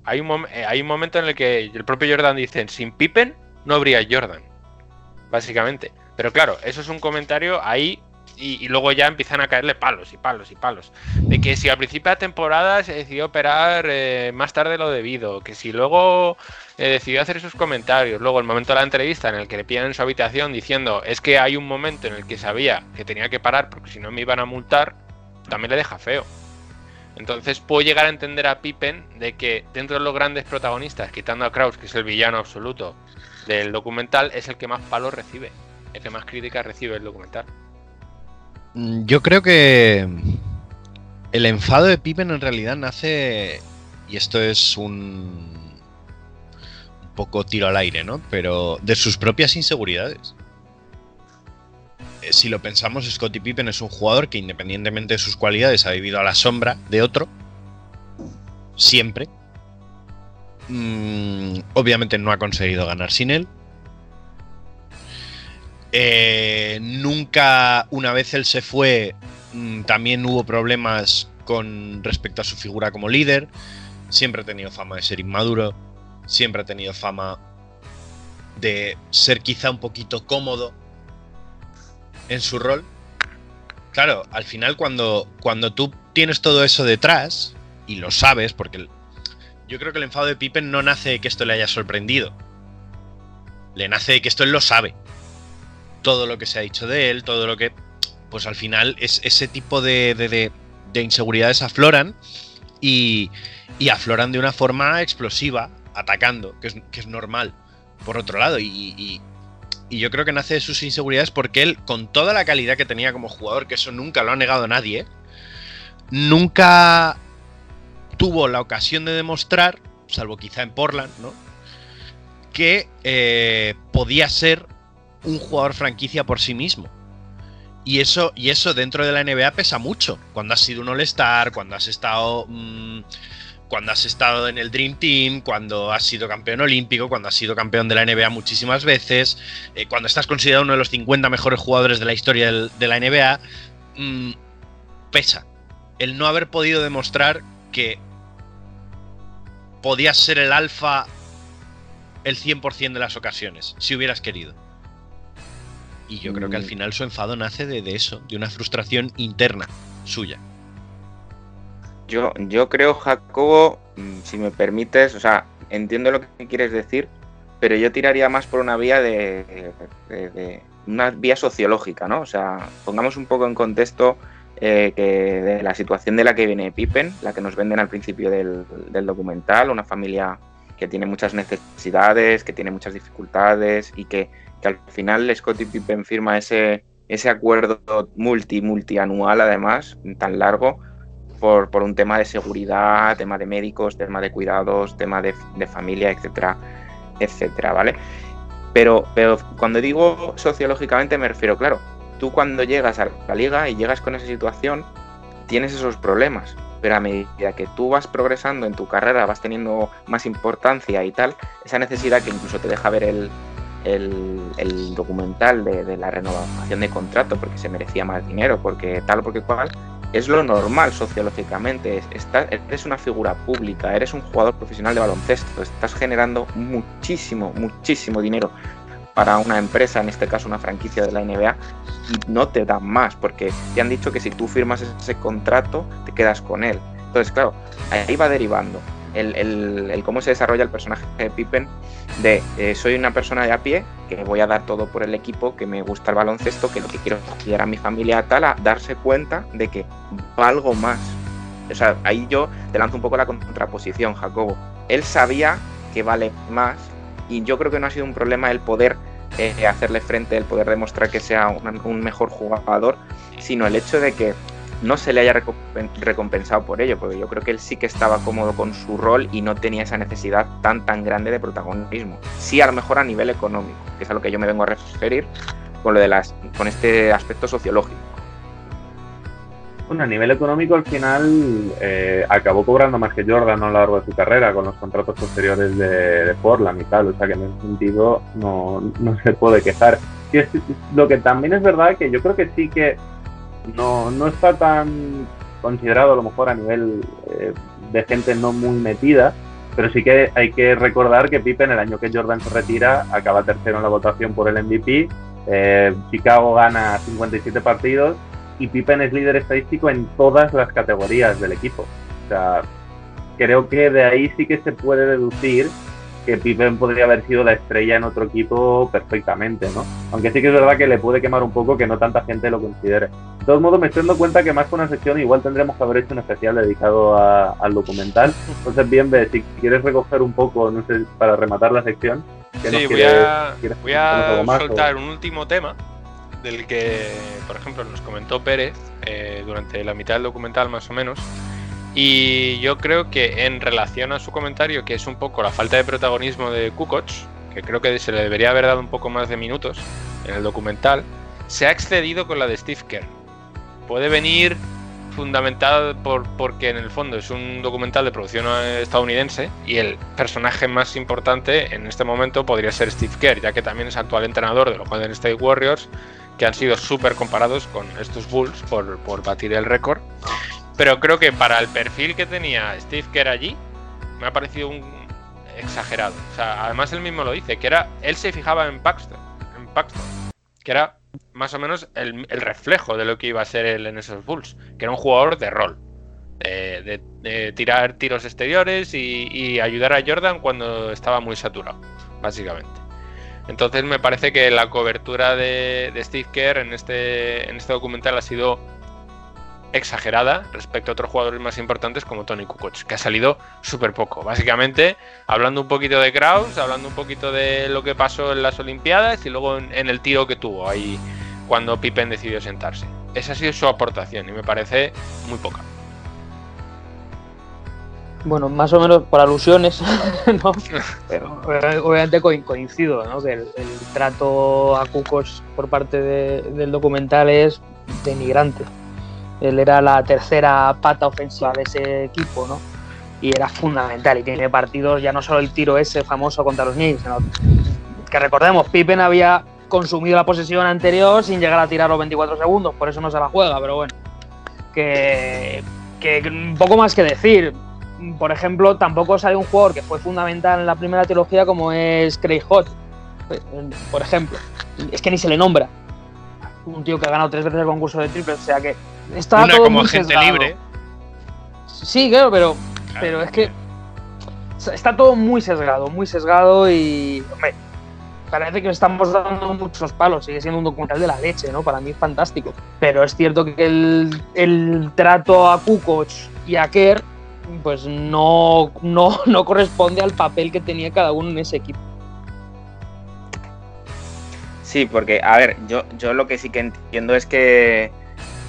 Hay un, hay un momento en el que el propio Jordan dice, sin Pippen no habría Jordan. Básicamente. Pero claro, eso es un comentario ahí y, luego ya empiezan a caerle palos y palos y palos. De que si al principio de la temporada se decidió operar eh, más tarde de lo debido, que si luego eh, decidió hacer esos comentarios, luego el momento de la entrevista en el que le piden en su habitación diciendo es que hay un momento en el que sabía que tenía que parar porque si no me iban a multar, también le deja feo. Entonces puedo llegar a entender a Pippen de que dentro de los grandes protagonistas, quitando a Kraus, que es el villano absoluto del documental, es el que más palos recibe, el que más críticas recibe el documental. Yo creo que el enfado de Pippen en realidad nace, y esto es un, un poco tiro al aire, ¿no? Pero de sus propias inseguridades si lo pensamos, Scottie Pippen es un jugador que independientemente de sus cualidades ha vivido a la sombra de otro. Siempre. Mm, obviamente no ha conseguido ganar sin él. Eh, nunca, una vez él se fue, mm, también hubo problemas con respecto a su figura como líder. Siempre ha tenido fama de ser inmaduro. Siempre ha tenido fama de ser quizá un poquito cómodo en su rol. Claro, al final cuando, cuando tú tienes todo eso detrás, y lo sabes, porque yo creo que el enfado de Pippen no nace de que esto le haya sorprendido. Le nace de que esto él lo sabe. Todo lo que se ha dicho de él, todo lo que... Pues al final es ese tipo de, de, de, inseguridades afloran y, y, afloran de una forma explosiva, atacando, que es, que es normal. Por otro lado, y, y, y yo creo que nace de sus inseguridades porque él, con toda la calidad que tenía como jugador, que eso nunca lo ha negado nadie, nunca tuvo la ocasión de demostrar salvo quizá en Portland, ¿no? Que eh, podía ser un jugador franquicia por sí mismo. Y eso, y eso dentro de la NBA pesa mucho. Cuando has sido un All-Star, cuando has estado. mm, cuando has estado en el Dream Team, cuando has sido campeón olímpico, cuando has sido campeón de la NBA muchísimas veces, eh, cuando estás considerado uno de los 50 mejores jugadores de la historia de la NBA, mm, pesa. El no haber podido demostrar que podías ser el alfa el 100% de las ocasiones, si hubieras querido. Y yo creo que al Mm. final su enfado nace de, de eso, de una frustración interna suya. Yo, yo creo, Jacobo, mm, si me permites, o sea, entiendo lo que quieres decir, pero yo tiraría más por una vía de, de- de- una vía sociológica, ¿no? O sea, pongamos un poco en contexto eh, que de la situación de la que viene Pippen, la que nos venden al principio del, documental, una familia que tiene muchas necesidades, que tiene muchas dificultades y que, que al final Scottie Pippen firma ese, ese acuerdo multi multianual además tan largo por, por un tema de seguridad, tema de médicos, tema de cuidados, tema de, de familia, etcétera, etcétera, ¿vale? Pero, pero cuando digo sociológicamente me refiero, claro, tú cuando llegas a la liga y llegas con esa situación, tienes esos problemas, pero a medida que tú vas progresando en tu carrera, vas teniendo más importancia y tal, esa necesidad que incluso te deja ver el, documental de, la renovación de contrato porque se merecía más dinero, porque tal, porque cual, es lo normal sociológicamente. Es- está- eres una figura pública, eres un jugador profesional de baloncesto, estás generando muchísimo, muchísimo dinero para una empresa, en este caso una franquicia de la NBA, y no te dan más, porque te han dicho que si tú firmas ese contrato, te quedas con él. Entonces, claro, ahí va derivando el, cómo se desarrolla el personaje de Pippen de eh, soy una persona de a pie que voy a dar todo por el equipo, que me gusta el baloncesto, que lo que quiero es cuidar a mi familia tal, a darse cuenta de que valgo más. O sea, ahí yo te lanzo un poco la contraposición, Jacobo. Él sabía que vale más y yo creo que no ha sido un problema el poder eh, hacerle frente, el poder demostrar que sea un, un mejor jugador, sino el hecho de que no se le haya recompen- recompensado por ello, porque yo creo que él sí que estaba cómodo con su rol y no tenía esa necesidad tan tan grande de protagonismo. Sí, a lo mejor a nivel económico, que es a lo que yo me vengo a referir con lo de las con este aspecto sociológico. Bueno, a nivel económico, al final eh, acabó cobrando más que Jordan a lo largo de su carrera con los contratos posteriores de, de Portland y tal. O sea que en ese sentido no, no se puede quejar. Y es, lo que también es verdad que yo creo que sí que no, no está tan considerado a lo mejor a nivel eh, de gente no muy metida, pero sí que hay que recordar que Pippen el año que Jordan se retira acaba tercero en la votación por el MVP, eh, Chicago gana 57 partidos y Pippen es líder estadístico en todas las categorías del equipo. O sea, creo que de ahí sí que se puede deducir que Pippen podría haber sido la estrella en otro equipo perfectamente, ¿no? Aunque sí que es verdad que le puede quemar un poco que no tanta gente lo considere. De todos modos, me estoy dando cuenta que más que una sección igual tendremos que haber hecho un especial dedicado a- al documental. Entonces, bien, ve, si quieres recoger un poco, no sé, para rematar la sección. ¿qué nos Sí, voy quieres- a, quieres voy a más, o- soltar un último tema del que, por ejemplo, nos comentó Pérez eh, durante la mitad del documental más o menos. Y yo creo que en relación a su comentario, que es un poco la falta de protagonismo de Kukoc, que creo que se le debería haber dado un poco más de minutos en el documental, se ha excedido con la de Steve Kerr. Puede venir fundamentado por, porque en el fondo es un documental de producción eh, estadounidense y el personaje más importante en este momento podría ser Steve Kerr, ya que también es actual entrenador de los Golden State Warriors, que han sido súper comparados con estos Bulls por, por batir el récord. Pero creo que para el perfil que tenía Steve Kerr allí, me ha parecido un exagerado. O sea, además él mismo lo dice, que era, él se fijaba en Paxton, en Paxton, que era más o menos el, reflejo de lo que iba a ser él en esos Bulls, que era un jugador de rol, de, tirar tiros exteriores y ayudar a Jordan cuando estaba muy saturado, básicamente. Entonces me parece que la cobertura de, Steve Kerr en este, en este documental ha sido exagerada respecto a otros jugadores más importantes como Tony Kukoc, que ha salido súper poco. Básicamente, hablando un poquito de Kraus, hablando un poquito de lo que pasó en las Olimpiadas y luego en, en el tiro que tuvo ahí cuando Pippen decidió sentarse. Esa ha sido su aportación y me parece muy poca. Bueno, más o menos por alusiones, ¿no? Pero obviamente co- coincido, ¿no? Que el, trato a Cucos por parte de- del documental es denigrante. Él era la tercera pata ofensiva de ese equipo, ¿no? Y era fundamental. Y tiene partidos, ya no solo el tiro ese famoso contra los Knicks, sino que recordemos, Pippen había consumido la posesión anterior sin llegar a tirar los 24 segundos, por eso no se la juega, pero bueno. Que, que poco más que decir. Por ejemplo, tampoco sale un jugador que fue fundamental en la primera trilogía como es Craig Hot, por ejemplo. Es que ni se le nombra. Un tío que ha ganado tres veces el concurso de triple, o sea que está Una todo como muy sesgado. libre. Sí, claro, pero, pero es que está todo muy sesgado, muy sesgado y, hombre, parece que estamos dando muchos palos. Sigue siendo un documental de la leche, ¿no? Para mí es fantástico. Pero es cierto que el, el trato a Kukoc y a Kerr, pues no, no, no corresponde al papel que tenía cada uno en ese equipo. Sí, porque, a ver, yo, yo lo que sí que entiendo es que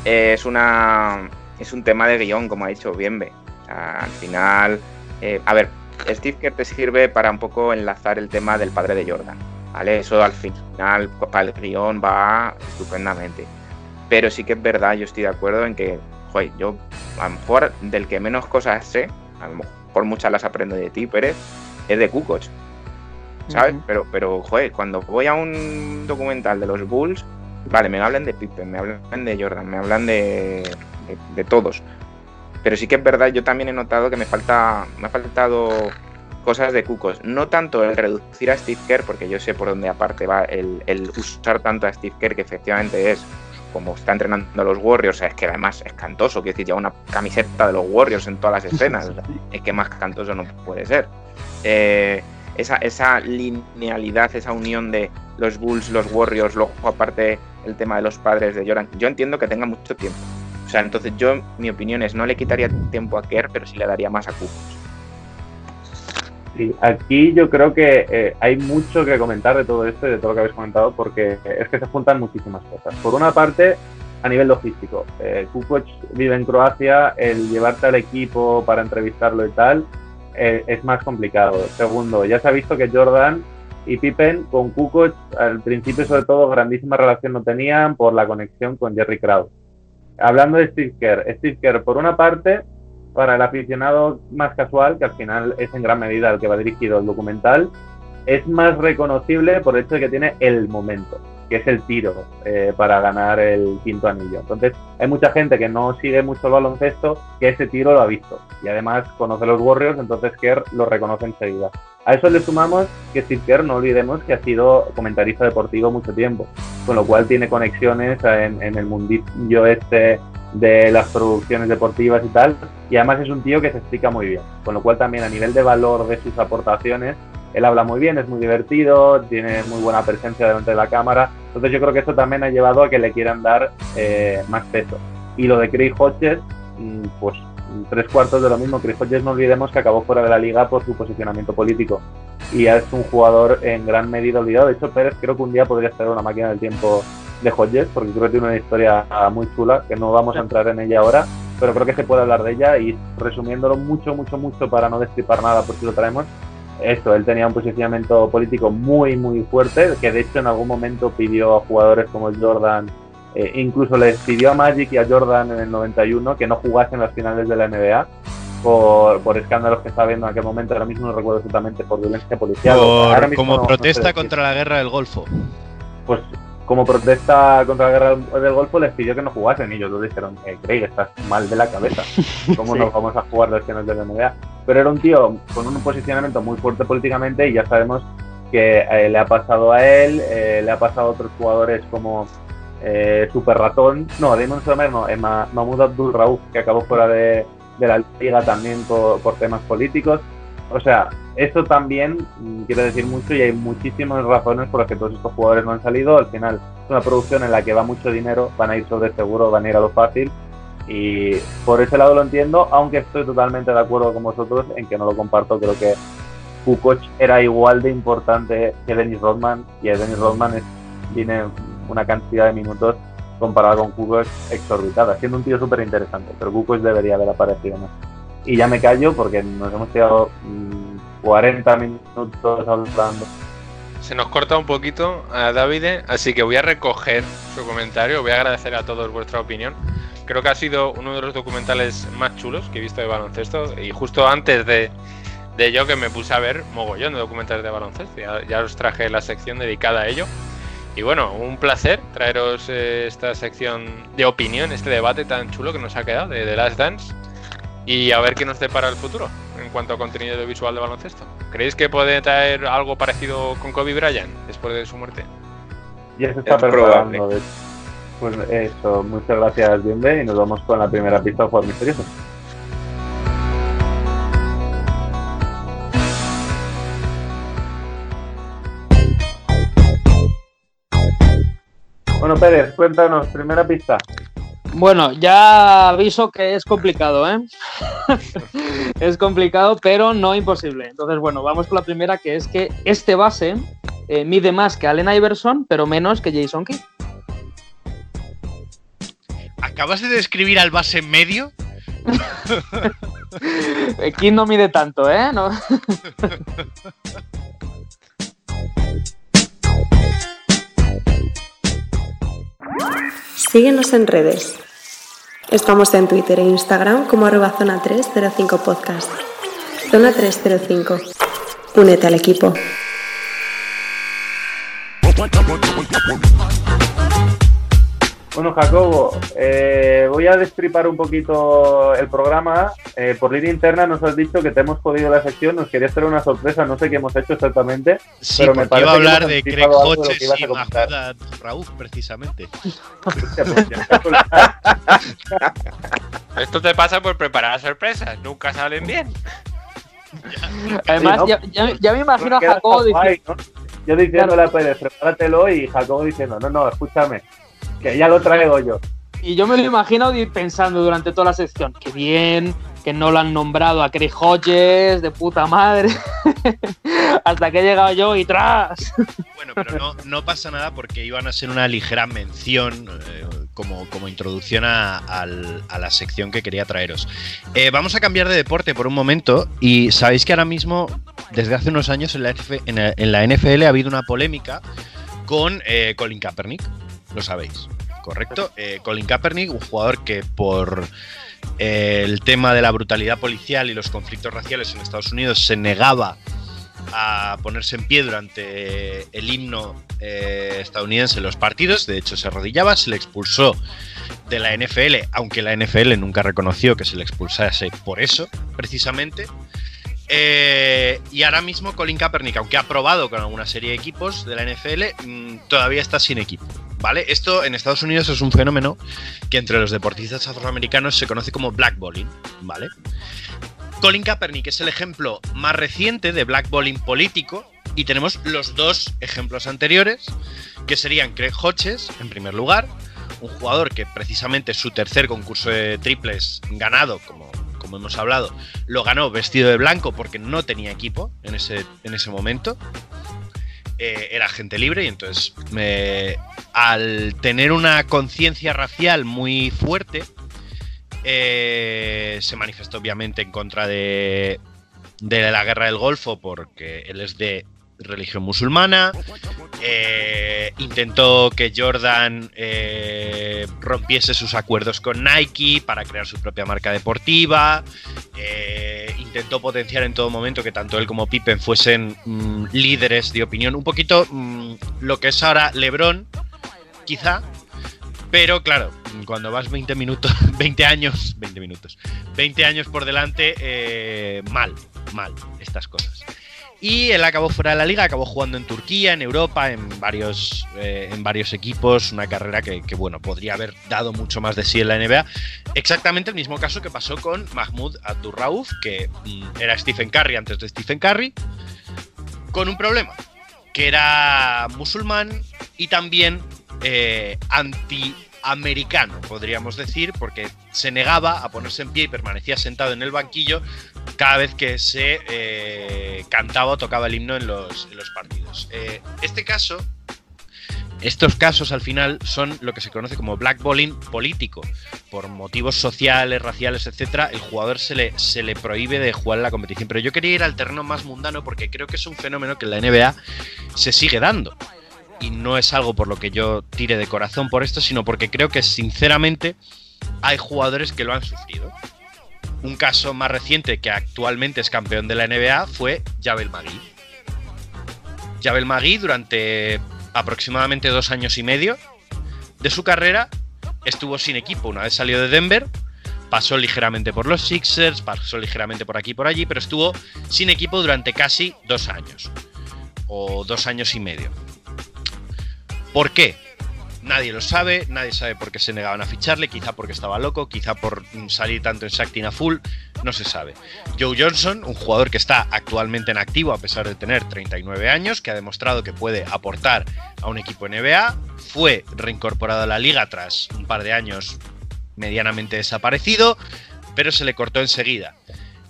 eh, es una es un tema de guion, como ha dicho Bienve. Al final, eh, a ver, Steve Kerr te sirve para un poco enlazar el tema del padre de Jordan, ¿vale? Eso al final, para el guion va estupendamente. Pero sí que es verdad, yo estoy de acuerdo en que, joder, yo a lo mejor del que menos cosas sé, a lo mejor muchas las aprendo de ti, Pérez, es de Kukoc. ¿sabes? Pero, pero, joder, cuando voy a un documental de los Bulls, vale, me hablan de Pippen, me hablan de Jordan, me hablan de, de, de todos. Pero sí que es verdad, yo también he notado que me falta, me ha faltado cosas de Cucos. No tanto el reducir a Steve Kerr, porque yo sé por dónde aparte va el, el usar tanto a Steve Kerr, que efectivamente es como está entrenando a los Warriors, es que además es cantoso, quiero decir, lleva una camiseta de los Warriors en todas las escenas, es que más cantoso no puede ser. Eh, esa, esa linealidad, esa unión de los Bulls, los Warriors, luego aparte el tema de los padres de Jordan, yo entiendo que tenga mucho tiempo. O sea, entonces yo, mi opinión es, no le quitaría tiempo a Kerr, pero sí le daría más a Kukoc. Sí, aquí yo creo que eh, hay mucho que comentar de todo esto y de todo lo que habéis comentado porque es que se juntan muchísimas cosas. Por una parte, a nivel logístico, eh, Kukoc vive en Croacia, el llevarte al equipo para entrevistarlo y tal eh, es más complicado. Segundo, ya se ha visto que Jordan y Pippen con Kukoc al principio sobre todo grandísima relación no tenían por la conexión con Jerry Krause. Hablando de Steve Kerr, Steve Kerr por una parte para el aficionado más casual, que al final es en gran medida al que va dirigido el documental, es más reconocible por el hecho de que tiene el momento, que es el tiro eh, para ganar el quinto anillo. Entonces, hay mucha gente que no sigue mucho el baloncesto que ese tiro lo ha visto y además conoce los Warriors, entonces Kerr lo reconoce enseguida. A eso le sumamos que Steve Kerr, no olvidemos que ha sido comentarista deportivo mucho tiempo, con lo cual tiene conexiones en, en el mundillo este de las producciones deportivas y tal, y además es un tío que se explica muy bien, con lo cual también a nivel de valor de sus aportaciones, él habla muy bien, es muy divertido, tiene muy buena presencia delante de la cámara, entonces yo creo que eso también ha llevado a que le quieran dar eh, más peso. Y lo de Craig Hodges, mm, pues tres cuartos de lo mismo, Craig Hodges no olvidemos que acabó fuera de la liga por su posicionamiento político. Y es un jugador en gran medida olvidado, de hecho Pérez creo que un día podría ser una máquina del tiempo de Hodges, porque creo que tiene una historia muy chula, que no vamos a entrar en ella ahora, pero creo que se puede hablar de ella. Y resumiéndolo mucho, mucho, mucho para no destripar nada por si lo traemos, esto, él tenía un posicionamiento político muy, muy fuerte, que de hecho en algún momento pidió a jugadores como Jordan, eh, incluso les pidió a Magic y a Jordan en el 91 que no jugasen las finales de la NBA. Por, por escándalos que estaba viendo en aquel momento, ahora mismo no recuerdo exactamente, por violencia policial. Por- como no- no sé protesta contra la guerra del Golfo. pues como protesta contra la guerra del- Golfo les pidió que no jugasen y ellos lo dijeron, eh, Craig, estás mal de la cabeza, ¿cómo Sí. nos vamos a jugar las finales de la NBA? Pero era un tío con un posicionamiento muy fuerte políticamente y ya sabemos que eh, le ha pasado a él, eh, le ha pasado a otros jugadores como eh, Super Ratón, no, Damon Sommer no, eh, Ma- Mahmoud Abdul Rauf, que acabó fuera de, la liga también por, por temas políticos. O sea, eso también mm, quiere decir mucho y hay muchísimas razones por las que todos estos jugadores no han salido. Al final es una producción en la que va mucho dinero, van a ir sobre seguro, van a ir a lo fácil. Y por ese lado lo entiendo, aunque estoy totalmente de acuerdo con vosotros en que no lo comparto. Creo que Kukoc era igual de importante que Dennis Rodman y a Dennis Rodman es, tiene una cantidad de minutos comparada con Kukoc exorbitada, siendo un tío súper interesante, pero Kukoc debería haber aparecido más. y ya me callo porque nos hemos quedado mm, 40 minutos hablando. Se nos corta un poquito a David, así que voy a recoger su comentario. Voy a agradecer a todos vuestra opinión. Creo que ha sido uno de los documentales más chulos que he visto de baloncesto. Y justo antes de, de yo que me puse a ver mogollón de documentales de baloncesto. Ya, ya os traje la sección dedicada a ello. Y bueno, un placer traeros eh, esta sección de opinión, este debate tan chulo que nos ha quedado de The Last Dance. Y a ver qué nos depara el futuro en cuanto a contenido visual de baloncesto. ¿Creéis que puede traer algo parecido con Kobe Bryant después de su muerte? Ya se está Es preparando. probable. de hecho. Pues eso, muchas gracias, Bienve, y nos vamos con la primera pista por misterioso. Bueno, Pérez, cuéntanos, primera pista. Bueno, ya aviso que es complicado, ¿eh? es complicado, pero no imposible. Entonces, bueno, vamos con la primera, que es que este base eh, mide más que Allen Iverson, pero menos que Jason Kidd. ¿Acabas de describir al base en medio? Eh, Kidd no mide tanto, ¿eh? No- Síguenos en redes. Estamos en Twitter e Instagram como arroba zona 305 podcast. Zona 305. Únete al equipo. Bueno, Jacobo, eh, voy a destripar un poquito el programa. Eh, por línea interna nos has dicho que te hemos jodido la sección, nos querías hacer una sorpresa, no sé qué hemos hecho exactamente. Sí, Pero me porque iba a parece que hablar hemos de Craig que Hodges ibas y. Mahmoud Rauf, precisamente. Pues Esto te pasa por preparar sorpresas, nunca salen bien. Además, ¿no? ya, ya- ya me imagino a Jacobo diciendo, ¿no? Yo diciéndole a Pérez, prepáratelo y Jacobo diciendo, no, no, escúchame, que ya lo traigo yo. y yo me lo imagino pensando durante toda la sección, qué bien, que no lo han nombrado a Craig Hodges, de puta madre. Hasta que he llegado yo y tras. Bueno, pero no, no pasa nada porque iban a ser una ligera mención eh, como, como introducción a, al- a la sección que quería traeros. Eh, vamos a cambiar de deporte por un momento y sabéis que ahora mismo, desde hace unos años en la, en la- en la NFL ha habido una polémica con eh, Colin Kaepernick, lo sabéis, ¿correcto? Eh, Colin Kaepernick, un jugador que por eh, el tema de la brutalidad policial y los conflictos raciales en Estados Unidos se negaba a ponerse en pie durante el himno eh, estadounidense en los partidos. De hecho, se arrodillaba, se le expulsó de la NFL, aunque la NFL nunca reconoció que se le expulsase por eso, precisamente. Y ahora mismo Colin Kaepernick, aunque ha probado con alguna serie de equipos de la NFL, mm, todavía está sin equipo. ¿Vale? Esto en Estados Unidos es un fenómeno que entre los deportistas afroamericanos se conoce como blackballing, ¿vale? Colin Kaepernick es el ejemplo más reciente de blackballing político y tenemos los dos ejemplos anteriores, que serían Craig Hodges, en primer lugar, un jugador que precisamente su tercer concurso de triples ganado, como, como hemos hablado, lo ganó vestido de blanco porque no tenía equipo en ese, en ese momento. Eh, era gente libre y entonces al tener una conciencia racial muy fuerte, eh, se manifestó obviamente en contra de, de la guerra del Golfo porque él es de religión musulmana. eh, intentó que Jordan eh, rompiese sus acuerdos con Nike para crear su propia marca deportiva. eh, intentó potenciar en todo momento que tanto él como Pippen fuesen mm, líderes de opinión. Un poquito mm, lo que es ahora LeBron, quizá. Pero claro, cuando vas 20 minutos, 20 años, 20 minutos, 20 años por delante, mal, mal estas cosas. Y él acabó fuera de la liga, acabó jugando en Turquía, en Europa, en varios, eh, en varios equipos, una carrera que, bueno, podría haber dado mucho más de sí en la NBA. Exactamente el mismo caso que pasó con Mahmoud Abdurrauf, que mm, era Stephen Curry antes de Stephen Curry, con un problema, que era musulmán y también eh, anti-americano, podríamos decir, porque se negaba a ponerse en pie y permanecía sentado en el banquillo cada vez que se eh, cantaba o tocaba el himno en los, en los partidos. Eh, este caso Estos casos al final son lo que se conoce como blackballing político. Por motivos sociales, raciales, etcétera, el jugador se le, se le prohíbe de jugar la competición. Pero yo quería ir al terreno más mundano porque creo que es un fenómeno que en la NBA se sigue dando. Y no es algo por lo que yo tire de corazón por esto, sino porque creo que sinceramente hay jugadores que lo han sufrido. Un caso más reciente que actualmente es campeón de la NBA fue Javel Magui. Javel Magui durante aproximadamente dos años y medio de su carrera estuvo sin equipo. Una vez salió de Denver, pasó ligeramente por los Sixers, pasó ligeramente por aquí y por allí, pero estuvo sin equipo durante casi dos años. O dos años y medio. ¿Por qué? Nadie lo sabe, nadie sabe por qué se negaban a ficharle, quizá porque estaba loco, quizá por salir tanto en Shaktina Full, no se sabe. Joe Johnson, un jugador que está actualmente en activo a pesar de tener 39 años, que ha demostrado que puede aportar a un equipo NBA, fue reincorporado a la liga tras un par de años medianamente desaparecido, pero se le cortó enseguida.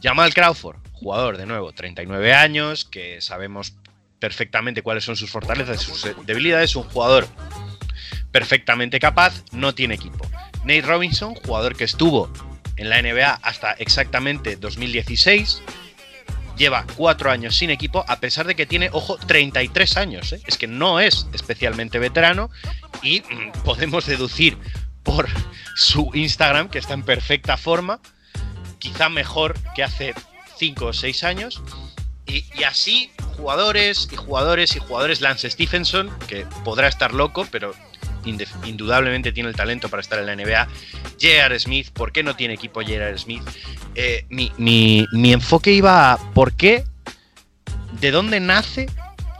Jamal Crawford, jugador de nuevo, 39 años, que sabemos perfectamente cuáles son sus fortalezas y sus debilidades, un jugador perfectamente capaz, no tiene equipo. Nate Robinson, jugador que estuvo en la NBA hasta exactamente 2016, lleva cuatro años sin equipo, a pesar de que tiene, ojo, 33 años. ¿eh? Es que no es especialmente veterano y mm, podemos deducir por su Instagram que está en perfecta forma, quizá mejor que hace 5 o 6 años. Y, y, así, jugadores y jugadores y jugadores, Lance Stephenson, que podrá estar loco, pero indudablemente tiene el talento para estar en la NBA. J.R. Smith, ¿por qué no tiene equipo J.R. Smith? Eh, mi, mi, mi, enfoque iba a por qué, de dónde nace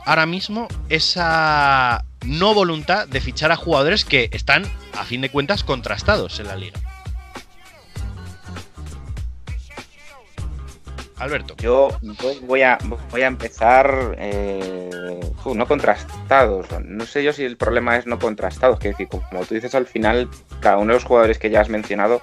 ahora mismo esa no voluntad de fichar a jugadores que están, a fin de cuentas, contrastados en la liga. Alberto. Yo voy a, voy a empezar eh, no contrastados. No sé yo si el problema es no contrastados. Que decir, como tú dices, al final, cada uno de los jugadores que ya has mencionado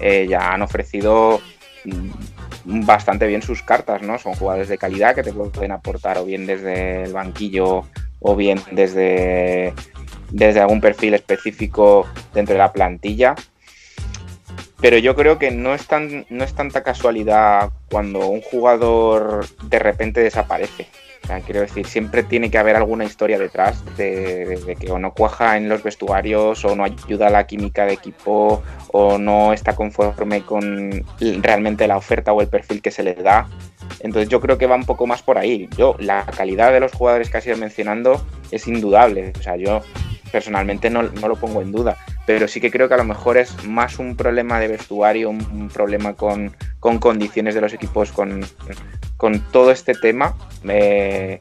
eh, ya han ofrecido mm, bastante bien sus cartas, ¿no? Son jugadores de calidad que te pueden aportar o bien desde el banquillo o bien desde, desde algún perfil específico dentro de la plantilla pero yo creo que no es, tan, no es tanta casualidad cuando un jugador de repente desaparece. quiero decir, siempre tiene que haber alguna historia detrás de, que o no cuaja en los vestuarios o no ayuda a la química de equipo o no está conforme con realmente la oferta o el perfil que se le da. Entonces yo creo que va un poco más por ahí. Yo, la calidad de los jugadores que has ido mencionando es indudable. O sea, yo personalmente no, no, lo pongo en duda, pero sí que creo que a lo mejor es más un problema de vestuario, un, problema con, con, condiciones de los equipos, con, con todo este tema, eh,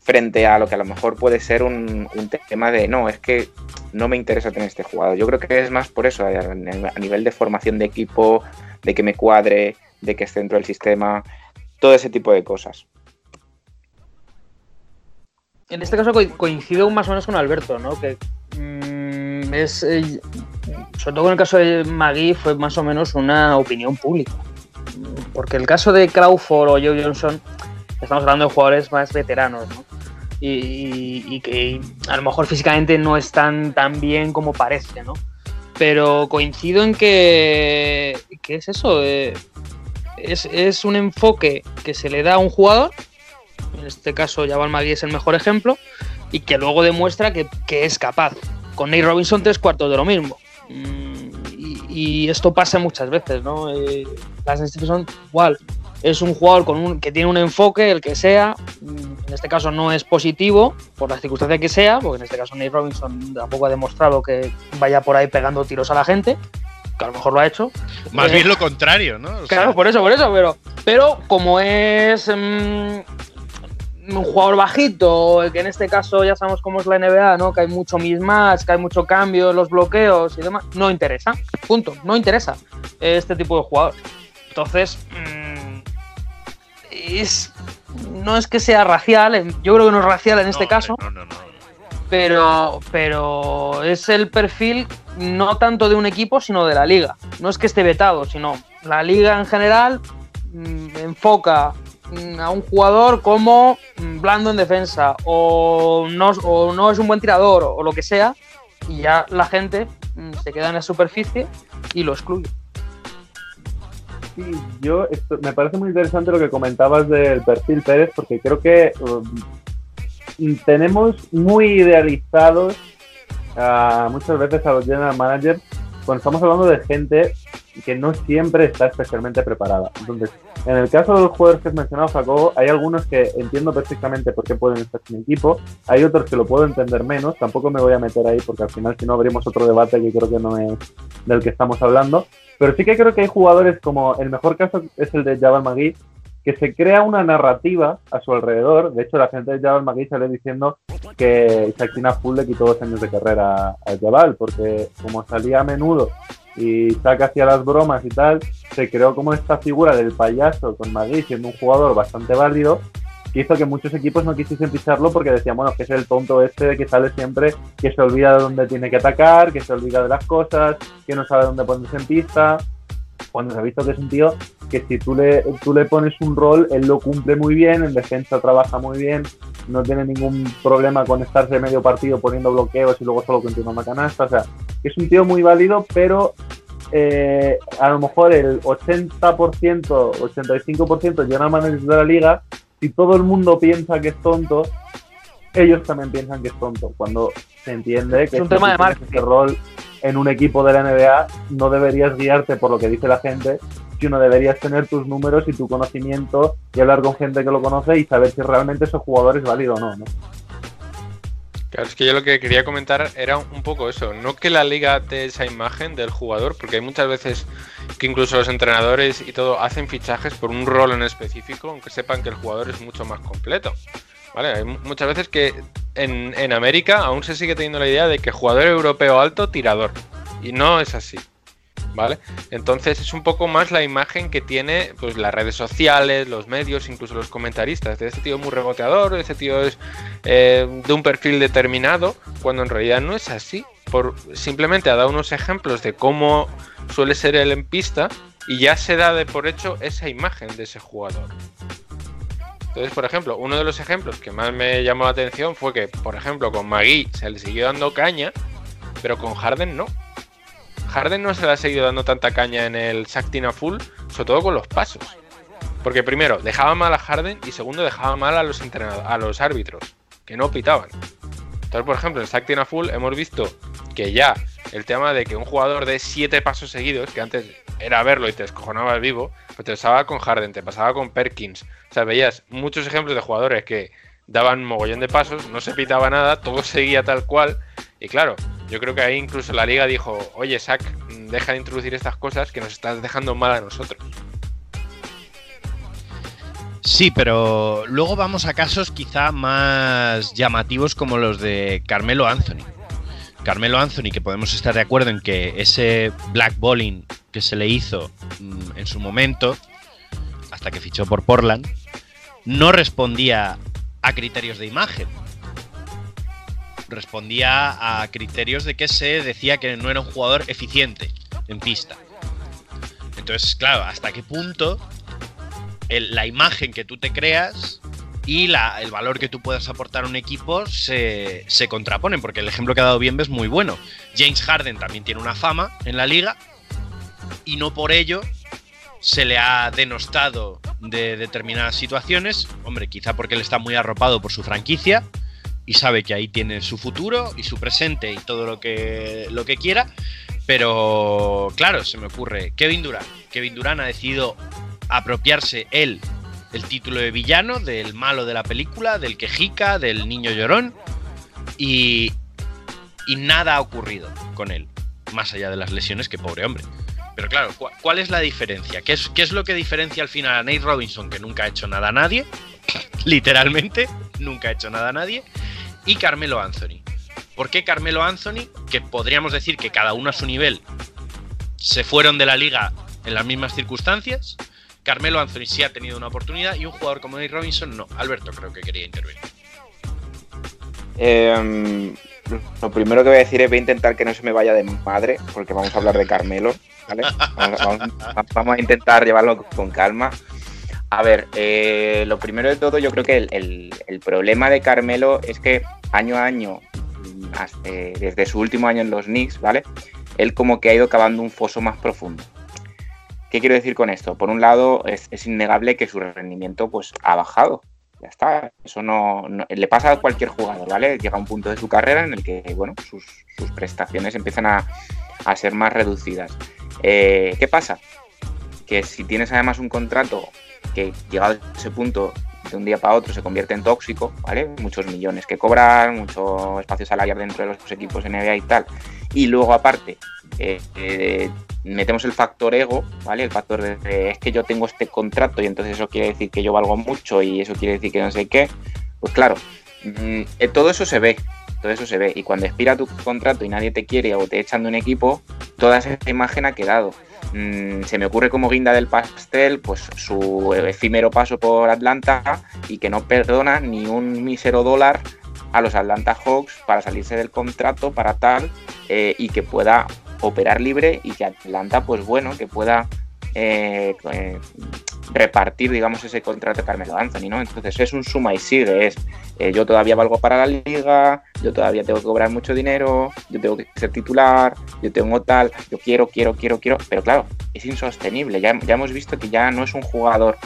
frente a lo que a lo mejor puede ser un, tema de no, es que no me interesa tener este jugador. Yo creo que es más por eso, a nivel de formación de equipo, de que me cuadre, de que esté dentro del sistema, todo ese tipo de cosas en este caso coincido más o menos con Alberto, ¿no? Que eh, sobre todo en el caso de Magui, fue más o menos una opinión pública. Porque el caso de Crawford o Joe Johnson, estamos hablando de jugadores más veteranos, ¿no? Y, que a lo mejor físicamente no están tan bien como parece, ¿no? Pero coincido en que, ¿qué es eso? Eh, es, es un enfoque que se le da a un jugador en este caso Jabal Magui es el mejor ejemplo, y que luego demuestra que, es capaz. Con Nate Robinson tres cuartos de lo mismo. Mm, y, esto pasa muchas veces, ¿no? Eh, las Stephenson igual. Es un jugador con un, que tiene un enfoque, el que sea. Mm, en este caso no es positivo, por las circunstancias que sea, porque en este caso Nate Robinson tampoco ha demostrado que vaya por ahí pegando tiros a la gente que a lo mejor lo ha hecho. Más bien lo contrario, ¿no? claro, por eso, por eso, pero, pero como es mm, un jugador bajito, que en este caso ya sabemos cómo es la NBA, ¿no? Que hay mucho mismatch, que hay mucho cambio en los bloqueos y demás. No interesa, punto, no interesa este tipo de jugador. Entonces, mm, es, no es que sea racial, yo creo que no es racial en este caso. pero, pero es el perfil no tanto de un equipo, sino de la liga. No es que esté vetado, sino la liga en general mm, enfoca a un jugador como mm, blando en defensa o no, o no es un buen tirador o, lo que sea y ya la gente mm, se queda en la superficie y lo excluye. Sí, yo esto- me parece muy interesante lo que comentabas del perfil Pérez porque creo que um, tenemos muy idealizados a- muchas veces a los general managers cuando estamos hablando de gente que no siempre está especialmente preparada. Entonces, en el caso de los jugadores que has mencionado, Jacobo, hay algunos que entiendo perfectamente por qué pueden estar sin equipo, hay otros que lo puedo entender menos, tampoco me voy a meter ahí porque al final si no abrimos otro debate que creo que no es del que estamos hablando, pero sí que creo que hay jugadores como, el mejor caso es el de Jabal Magui, que se crea una narrativa a su alrededor, de hecho la gente de Jabal Magui sale diciendo que Shaktina Full le quitó dos años de carrera a Jabal, porque como salía a menudo y saca hacia las bromas y tal, se creó como esta figura del payaso con Magui siendo un jugador bastante válido que hizo que muchos equipos no quisiesen ficharlo porque decían, bueno, que es el tonto este que sale siempre, que se olvida de dónde tiene que atacar, que se olvida de las cosas, que no sabe dónde ponerse en pista, cuando se ha visto que es un tío que si tú le, tú le pones un rol, él lo cumple muy bien, en defensa trabaja muy bien, no tiene ningún problema con estarse medio partido poniendo bloqueos y luego solo continúa una canasta, o sea, es un tío muy válido, pero eh, a lo mejor el 80%, 85% general managers de la liga, si todo el mundo piensa que es tonto, ellos también piensan que es tonto. Cuando se entiende que Es un tema de tienes ese rol en un equipo de la NBA, no deberías guiarte por lo que dice la gente, sino deberías tener tus números y tu conocimiento y hablar con gente que lo conoce y saber si realmente ese jugador es válido o no. ¿no? Claro, es que yo lo que quería comentar era un poco eso, no que la liga dé esa imagen del jugador, porque hay muchas veces que incluso los entrenadores y todo hacen fichajes por un rol en específico, aunque sepan que el jugador es mucho más completo. ¿Vale? Hay mu- muchas veces que en, en América aún se sigue teniendo la idea de que jugador europeo alto, tirador. Y no es así. ¿Vale? Entonces es un poco más la imagen que tiene pues las redes sociales, los medios, incluso los comentaristas. De este tío es muy reboteador, este tío es eh, de un perfil determinado, cuando en realidad no es así. Por, simplemente ha dado unos ejemplos de cómo suele ser él en pista y ya se da de por hecho esa imagen de ese jugador. Entonces, por ejemplo, uno de los ejemplos que más me llamó la atención fue que, por ejemplo, con Magui se le siguió dando caña, pero con Harden no. Harden no se le ha seguido dando tanta caña en el Shaktina Full, sobre todo con los pasos. Porque primero, dejaba mal a Harden y segundo, dejaba mal a los a los árbitros, que no pitaban. Entonces, por ejemplo, en Shaktina Full hemos visto que ya el tema de que un jugador de siete pasos seguidos, que antes era verlo y te descojonabas vivo, pues te pasaba con Harden, te pasaba con Perkins. O sea, veías muchos ejemplos de jugadores que daban mogollón de pasos, no se pitaba nada, todo seguía tal cual. Y claro, yo creo que ahí incluso la liga dijo, oye, Sack, deja de introducir estas cosas que nos estás dejando mal a nosotros. Sí, pero luego vamos a casos quizá más llamativos como los de Carmelo Anthony. Carmelo Anthony, que podemos estar de acuerdo en que ese blackballing que se le hizo mm, en su momento, hasta que fichó por Portland, no respondía a criterios de imagen. Respondía a criterios de que se decía que no era un jugador eficiente en pista. Entonces, claro, ¿hasta qué punto la imagen que tú te creas y el valor que tú puedas aportar a un equipo se, se contraponen, porque el ejemplo que ha dado Bienve es muy bueno. James Harden también tiene una fama en la liga y no por ello se le ha denostado de determinadas situaciones. Hombre, quizá porque él está muy arropado por su franquicia y sabe que ahí tiene su futuro y su presente y todo lo que, lo que quiera. Pero claro, se me ocurre, Kevin Durant. Kevin Durant ha decidido apropiarse él el título de villano, del malo de la película, del quejica, del niño llorón, y, y nada ha ocurrido con él, más allá de las lesiones, que pobre hombre. Pero claro, ¿cu- ¿cuál es la diferencia? ¿Qué es, ¿Qué es lo que diferencia al final a Nate Robinson, que nunca ha hecho nada a nadie? Literalmente, nunca ha hecho nada a nadie. Y Carmelo Anthony. ¿Por qué Carmelo Anthony, que podríamos decir que cada uno a su nivel se fueron de la liga en las mismas circunstancias? Carmelo Anthony sí ha tenido una oportunidad y un jugador como Nate Robinson no. Alberto creo que quería intervenir. Eh, lo primero que voy a decir es voy a intentar que no se me vaya de madre, porque vamos a hablar de Carmelo, ¿vale? Vamos, a intentar llevarlo con calma. A ver, eh, lo primero de todo, yo creo que el, el- problema de Carmelo es que año a año, mm, eh, desde su último año en los Knicks, ¿vale? Él como que ha ido cavando un foso más profundo. ¿Qué quiero decir con esto? Por un lado, es, innegable que su rendimiento pues, ha bajado. Ya está. Eso no, le pasa a cualquier jugador, ¿vale? Llega un punto de su carrera en el que, bueno, sus, prestaciones empiezan a, a ser más reducidas. Eh, ¿Qué pasa? Que si tienes además un contrato que llegado a ese punto de un día para otro se convierte en tóxico, ¿vale? Muchos millones que cobrar, mucho espacio salarial dentro de los equipos NBA y tal. Y luego aparte, eh, eh, metemos el factor ego, ¿vale? El factor de, es que yo tengo este contrato y entonces eso quiere decir que yo valgo mucho y eso quiere decir que no sé qué. Pues claro, mm, eh, todo eso se ve, todo eso se ve. Y cuando expira tu contrato y nadie te quiere o te echan de un equipo, toda esa imagen ha quedado. Mm, se me ocurre como guinda del pastel, pues su efímero paso por Atlanta y que no perdona ni un mísero dólar a los Atlanta Hawks para salirse del contrato, para tal, eh, y que pueda operar libre y que Atlanta, pues bueno, que pueda eh, eh, repartir, digamos, ese contrato de Carmelo Anthony, ¿no? Entonces es un suma y sigue, es eh, yo todavía valgo para la liga, yo todavía tengo que cobrar mucho dinero, yo tengo que ser titular, yo tengo tal, yo quiero, quiero, quiero, quiero, pero claro, es insostenible, ya, ya hemos visto que ya no es un jugador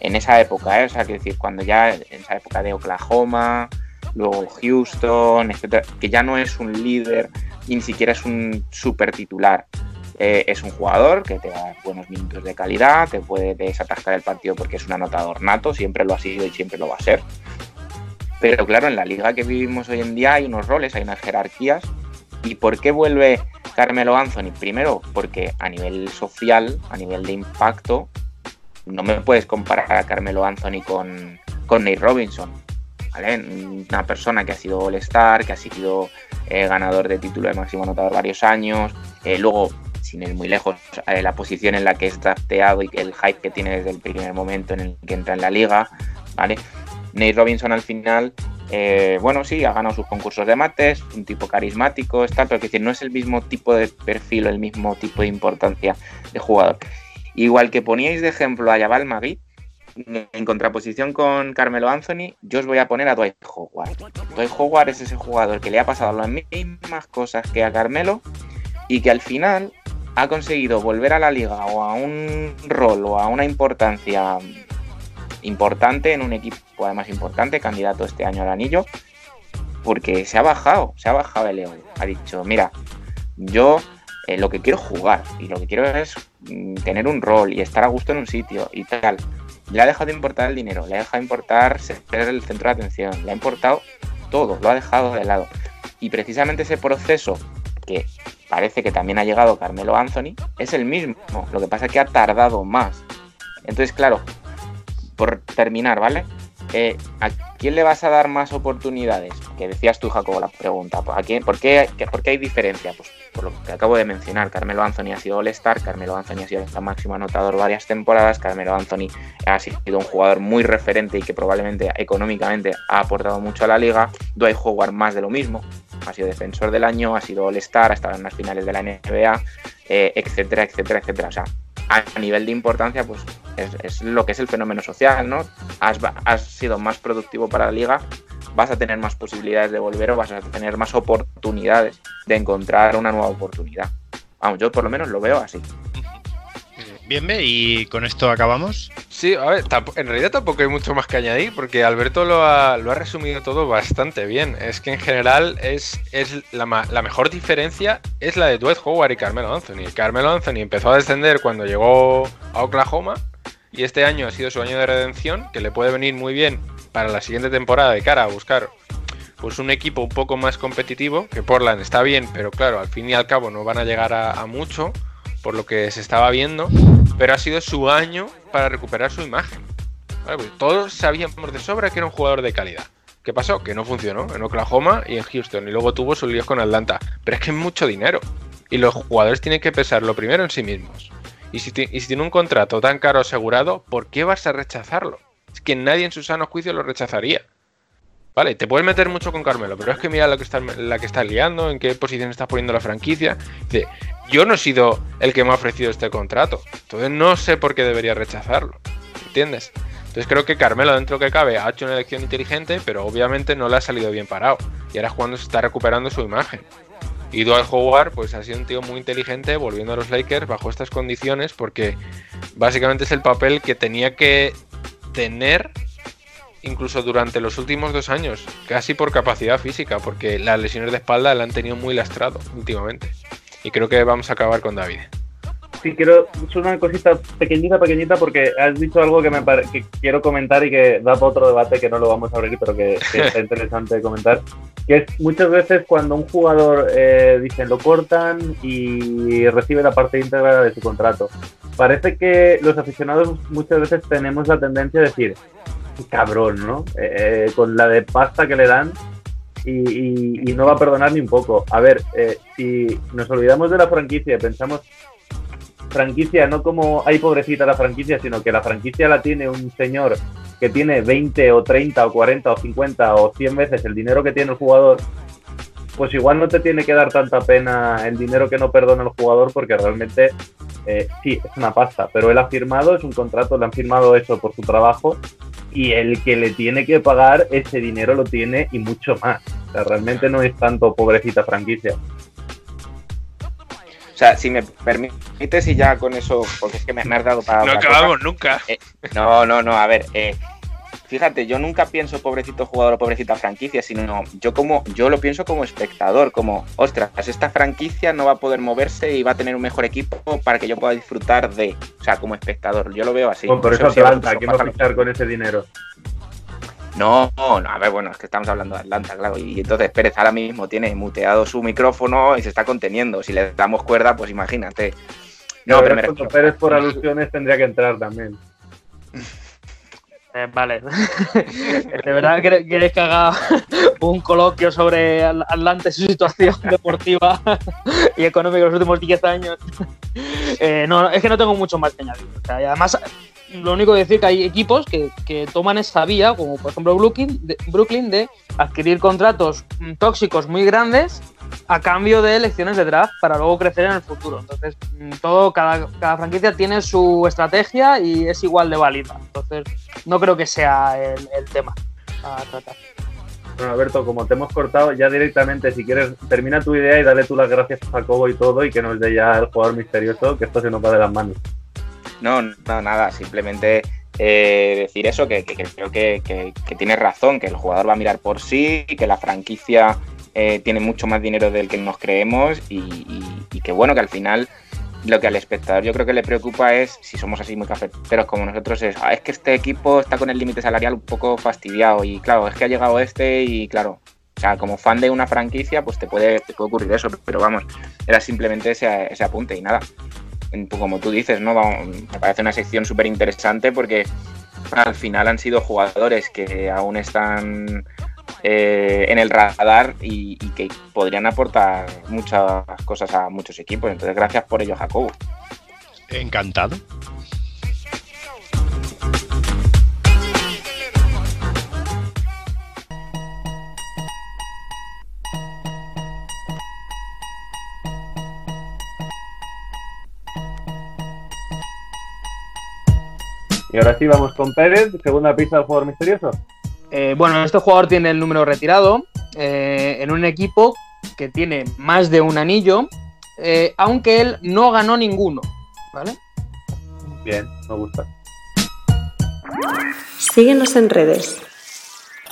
en esa época, o sea, que decir, cuando ya en esa época de Oklahoma, luego Houston, etcétera, que ya no es un líder y ni siquiera es un super titular. Eh, es un jugador que te da buenos minutos de calidad, te puede desatascar el partido porque es un anotador nato, siempre lo ha sido y siempre lo va a ser. Pero claro, en la liga que vivimos hoy en día hay unos roles, hay unas jerarquías. ¿Y por qué vuelve Carmelo Anthony? Primero, porque a nivel social, a nivel de impacto, no me puedes comparar a Carmelo Anthony con, con Nate Robinson. Una persona que ha sido All-Star, que ha sido eh, ganador de título de máximo anotador varios años, eh, luego, sin ir muy lejos, eh, la posición en la que es drafteado y el hype que tiene desde el primer momento en el que entra en la liga, ¿vale? Nate Robinson al final, eh, bueno, sí, ha ganado sus concursos de mates, un tipo carismático, está, pero que decir, no es el mismo tipo de perfil el mismo tipo de importancia de jugador. Igual que poníais de ejemplo a Jabal Magui, en contraposición con Carmelo Anthony, yo os voy a poner a Dwight Howard. Dwight Howard es ese jugador que le ha pasado las mismas cosas que a Carmelo y que al final ha conseguido volver a la liga o a un rol o a una importancia importante en un equipo además importante, candidato este año al anillo, porque se ha bajado, se ha bajado el ego. Ha dicho, mira, yo eh, lo que quiero jugar y lo que quiero es mm, tener un rol y estar a gusto en un sitio y tal. Le ha dejado de importar el dinero, le ha dejado de importar ser el centro de atención, le ha importado todo, lo ha dejado de lado. Y precisamente ese proceso que parece que también ha llegado Carmelo Anthony es el mismo, lo que pasa es que ha tardado más. Entonces, claro, por terminar, ¿vale? Eh, ¿A quién le vas a dar más oportunidades? Que decías tú, Jacobo, la pregunta. ¿A quién, por, qué, ¿Por qué hay diferencia? Pues por lo que acabo de mencionar. Carmelo Anthony ha sido All-Star, Carmelo Anthony ha sido el máximo anotador varias temporadas, Carmelo Anthony ha sido un jugador muy referente y que probablemente económicamente ha aportado mucho a la liga. Dwight Howard más de lo mismo. Ha sido defensor del año, ha sido All-Star, ha estado en las finales de la NBA, eh, etcétera, etcétera, etcétera. O sea, a nivel de importancia, pues es, es, lo que es el fenómeno social, ¿no? Has, has, sido más productivo para la liga, vas a tener más posibilidades de volver o vas a tener más oportunidades de encontrar una nueva oportunidad. Vamos, yo por lo menos lo veo así. Bien, y con esto acabamos. Sí, a ver, en realidad tampoco hay mucho más que añadir porque Alberto lo ha, lo ha resumido todo bastante bien. Es que en general es, la, mejor diferencia es la de Dwight Howard y Carmelo Anthony. Carmelo Anthony empezó a descender cuando llegó a Oklahoma y este año ha sido su año de redención, que le puede venir muy bien para la siguiente temporada de cara a buscar pues un equipo un poco más competitivo, que Portland está bien, pero claro, al fin y al cabo no van a llegar a mucho por lo que se estaba viendo, pero ha sido su año para recuperar su imagen. Pues todos sabíamos de sobra que era un jugador de calidad. ¿Qué pasó? Que no funcionó en Oklahoma y en Houston y luego tuvo sus líos con Atlanta. Pero es que es mucho dinero y los jugadores tienen que pensar lo primero en sí mismos. Y si, y si tiene un contrato tan caro asegurado, ¿por qué vas a rechazarlo? Es que nadie en su sano juicio lo rechazaría. Vale, te puedes meter mucho con Carmelo, pero es que mira lo que está, la que estás liando, en qué posición estás poniendo la franquicia. Dice, yo no he sido el que me ha ofrecido este contrato, entonces no sé por qué debería rechazarlo. ¿Entiendes? Entonces creo que Carmelo, dentro que cabe, ha hecho una elección inteligente, pero obviamente no le ha salido bien parado. Y ahora es cuando se está recuperando su imagen. Y Dwight Howard, pues ha sido un tío muy inteligente volviendo a los Lakers bajo estas condiciones, porque básicamente es el papel que tenía que tener incluso durante los últimos dos años, casi por capacidad física, porque las lesiones de espalda la han tenido muy lastrado últimamente. Y creo que vamos a acabar con David. Sí, quiero, es una cosita pequeñita, pequeñita, porque has dicho algo que me que quiero comentar y que da para otro debate que no lo vamos a abrir, pero que, que está interesante comentar. Que es muchas veces cuando un jugador, eh, dicen, lo cortan y recibe la parte íntegra de su contrato. Parece que los aficionados muchas veces tenemos la tendencia a decir, cabrón, ¿no? Eh, con la de pasta que le dan y, no va a perdonar ni un poco. A ver, eh, si nos olvidamos de la franquicia pensamos franquicia no como hay pobrecita la franquicia, sino que la franquicia la tiene un señor que tiene 20 o 30 o 40 o 50 o 100 veces el dinero que tiene el jugador, pues igual no te tiene que dar tanta pena el dinero que no perdona el jugador porque realmente eh, sí, es una pasta, pero él ha firmado, es un contrato, le han firmado eso por su trabajo y el que le tiene que pagar ese dinero lo tiene y mucho más. O sea, realmente no es tanto pobrecita franquicia. O sea, si me permites y ya con eso, porque es que me, has dado para... No acabamos nunca. Eh, no, no, no, a ver, eh, fíjate, yo nunca pienso pobrecito jugador o pobrecita franquicia, sino yo como yo lo pienso como espectador, como, ostras, esta franquicia no va a poder moverse y va a tener un mejor equipo para que yo pueda disfrutar de, o sea, como espectador, yo lo veo así. por eso Atlanta, ¿quién va a fichar con ese dinero? No, no, a ver, bueno, es que estamos hablando de Atlanta, claro. Y entonces Pérez ahora mismo tiene muteado su micrófono y se está conteniendo. Si le damos cuerda, pues imagínate. No, pero Pérez por alusiones tendría que entrar también. Eh, vale. ¿De verdad quieres que haga un coloquio sobre Atlante y su situación deportiva y económica en los últimos 10 años? Eh, no, es que no tengo mucho más que añadir. además, lo único que decir que hay equipos que, toman esa vía, como por ejemplo Brooklyn Brooklyn, de adquirir contratos tóxicos muy grandes a cambio de elecciones de draft para luego crecer en el futuro. Entonces, mm, todo, cada, franquicia tiene su estrategia y es igual de válida. Entonces, no creo que sea el, tema a tratar. Bueno, Alberto, como te hemos cortado, ya directamente, si quieres, termina tu idea y dale tú las gracias a Jacobo y todo, y que nos dé ya el jugador misterioso, que esto se nos va de las manos. No, no, nada, simplemente eh, decir eso, que, creo que, que, tienes razón, que el jugador va a mirar por sí, que la franquicia eh, tiene mucho más dinero del que nos creemos y, que bueno, que al final lo que al espectador yo creo que le preocupa es, si somos así muy cafeteros como nosotros, es, ah, es que este equipo está con el límite salarial un poco fastidiado y claro, es que ha llegado este y claro, o sea, como fan de una franquicia, pues te puede, te puede ocurrir eso, pero vamos, era simplemente ese, ese apunte y nada. Como tú dices, ¿no? Me parece una sección súper interesante porque al final han sido jugadores que aún están eh, en el radar y, que podrían aportar muchas cosas a muchos equipos. Entonces, gracias por ello, Jacobo. Encantado. Y ahora sí vamos con Pérez, segunda pista del jugador misterioso. Eh, bueno, este jugador tiene el número retirado eh, en un equipo que tiene más de un anillo, eh, aunque él no ganó ninguno. ¿Vale? Bien, me gusta. Síguenos en redes.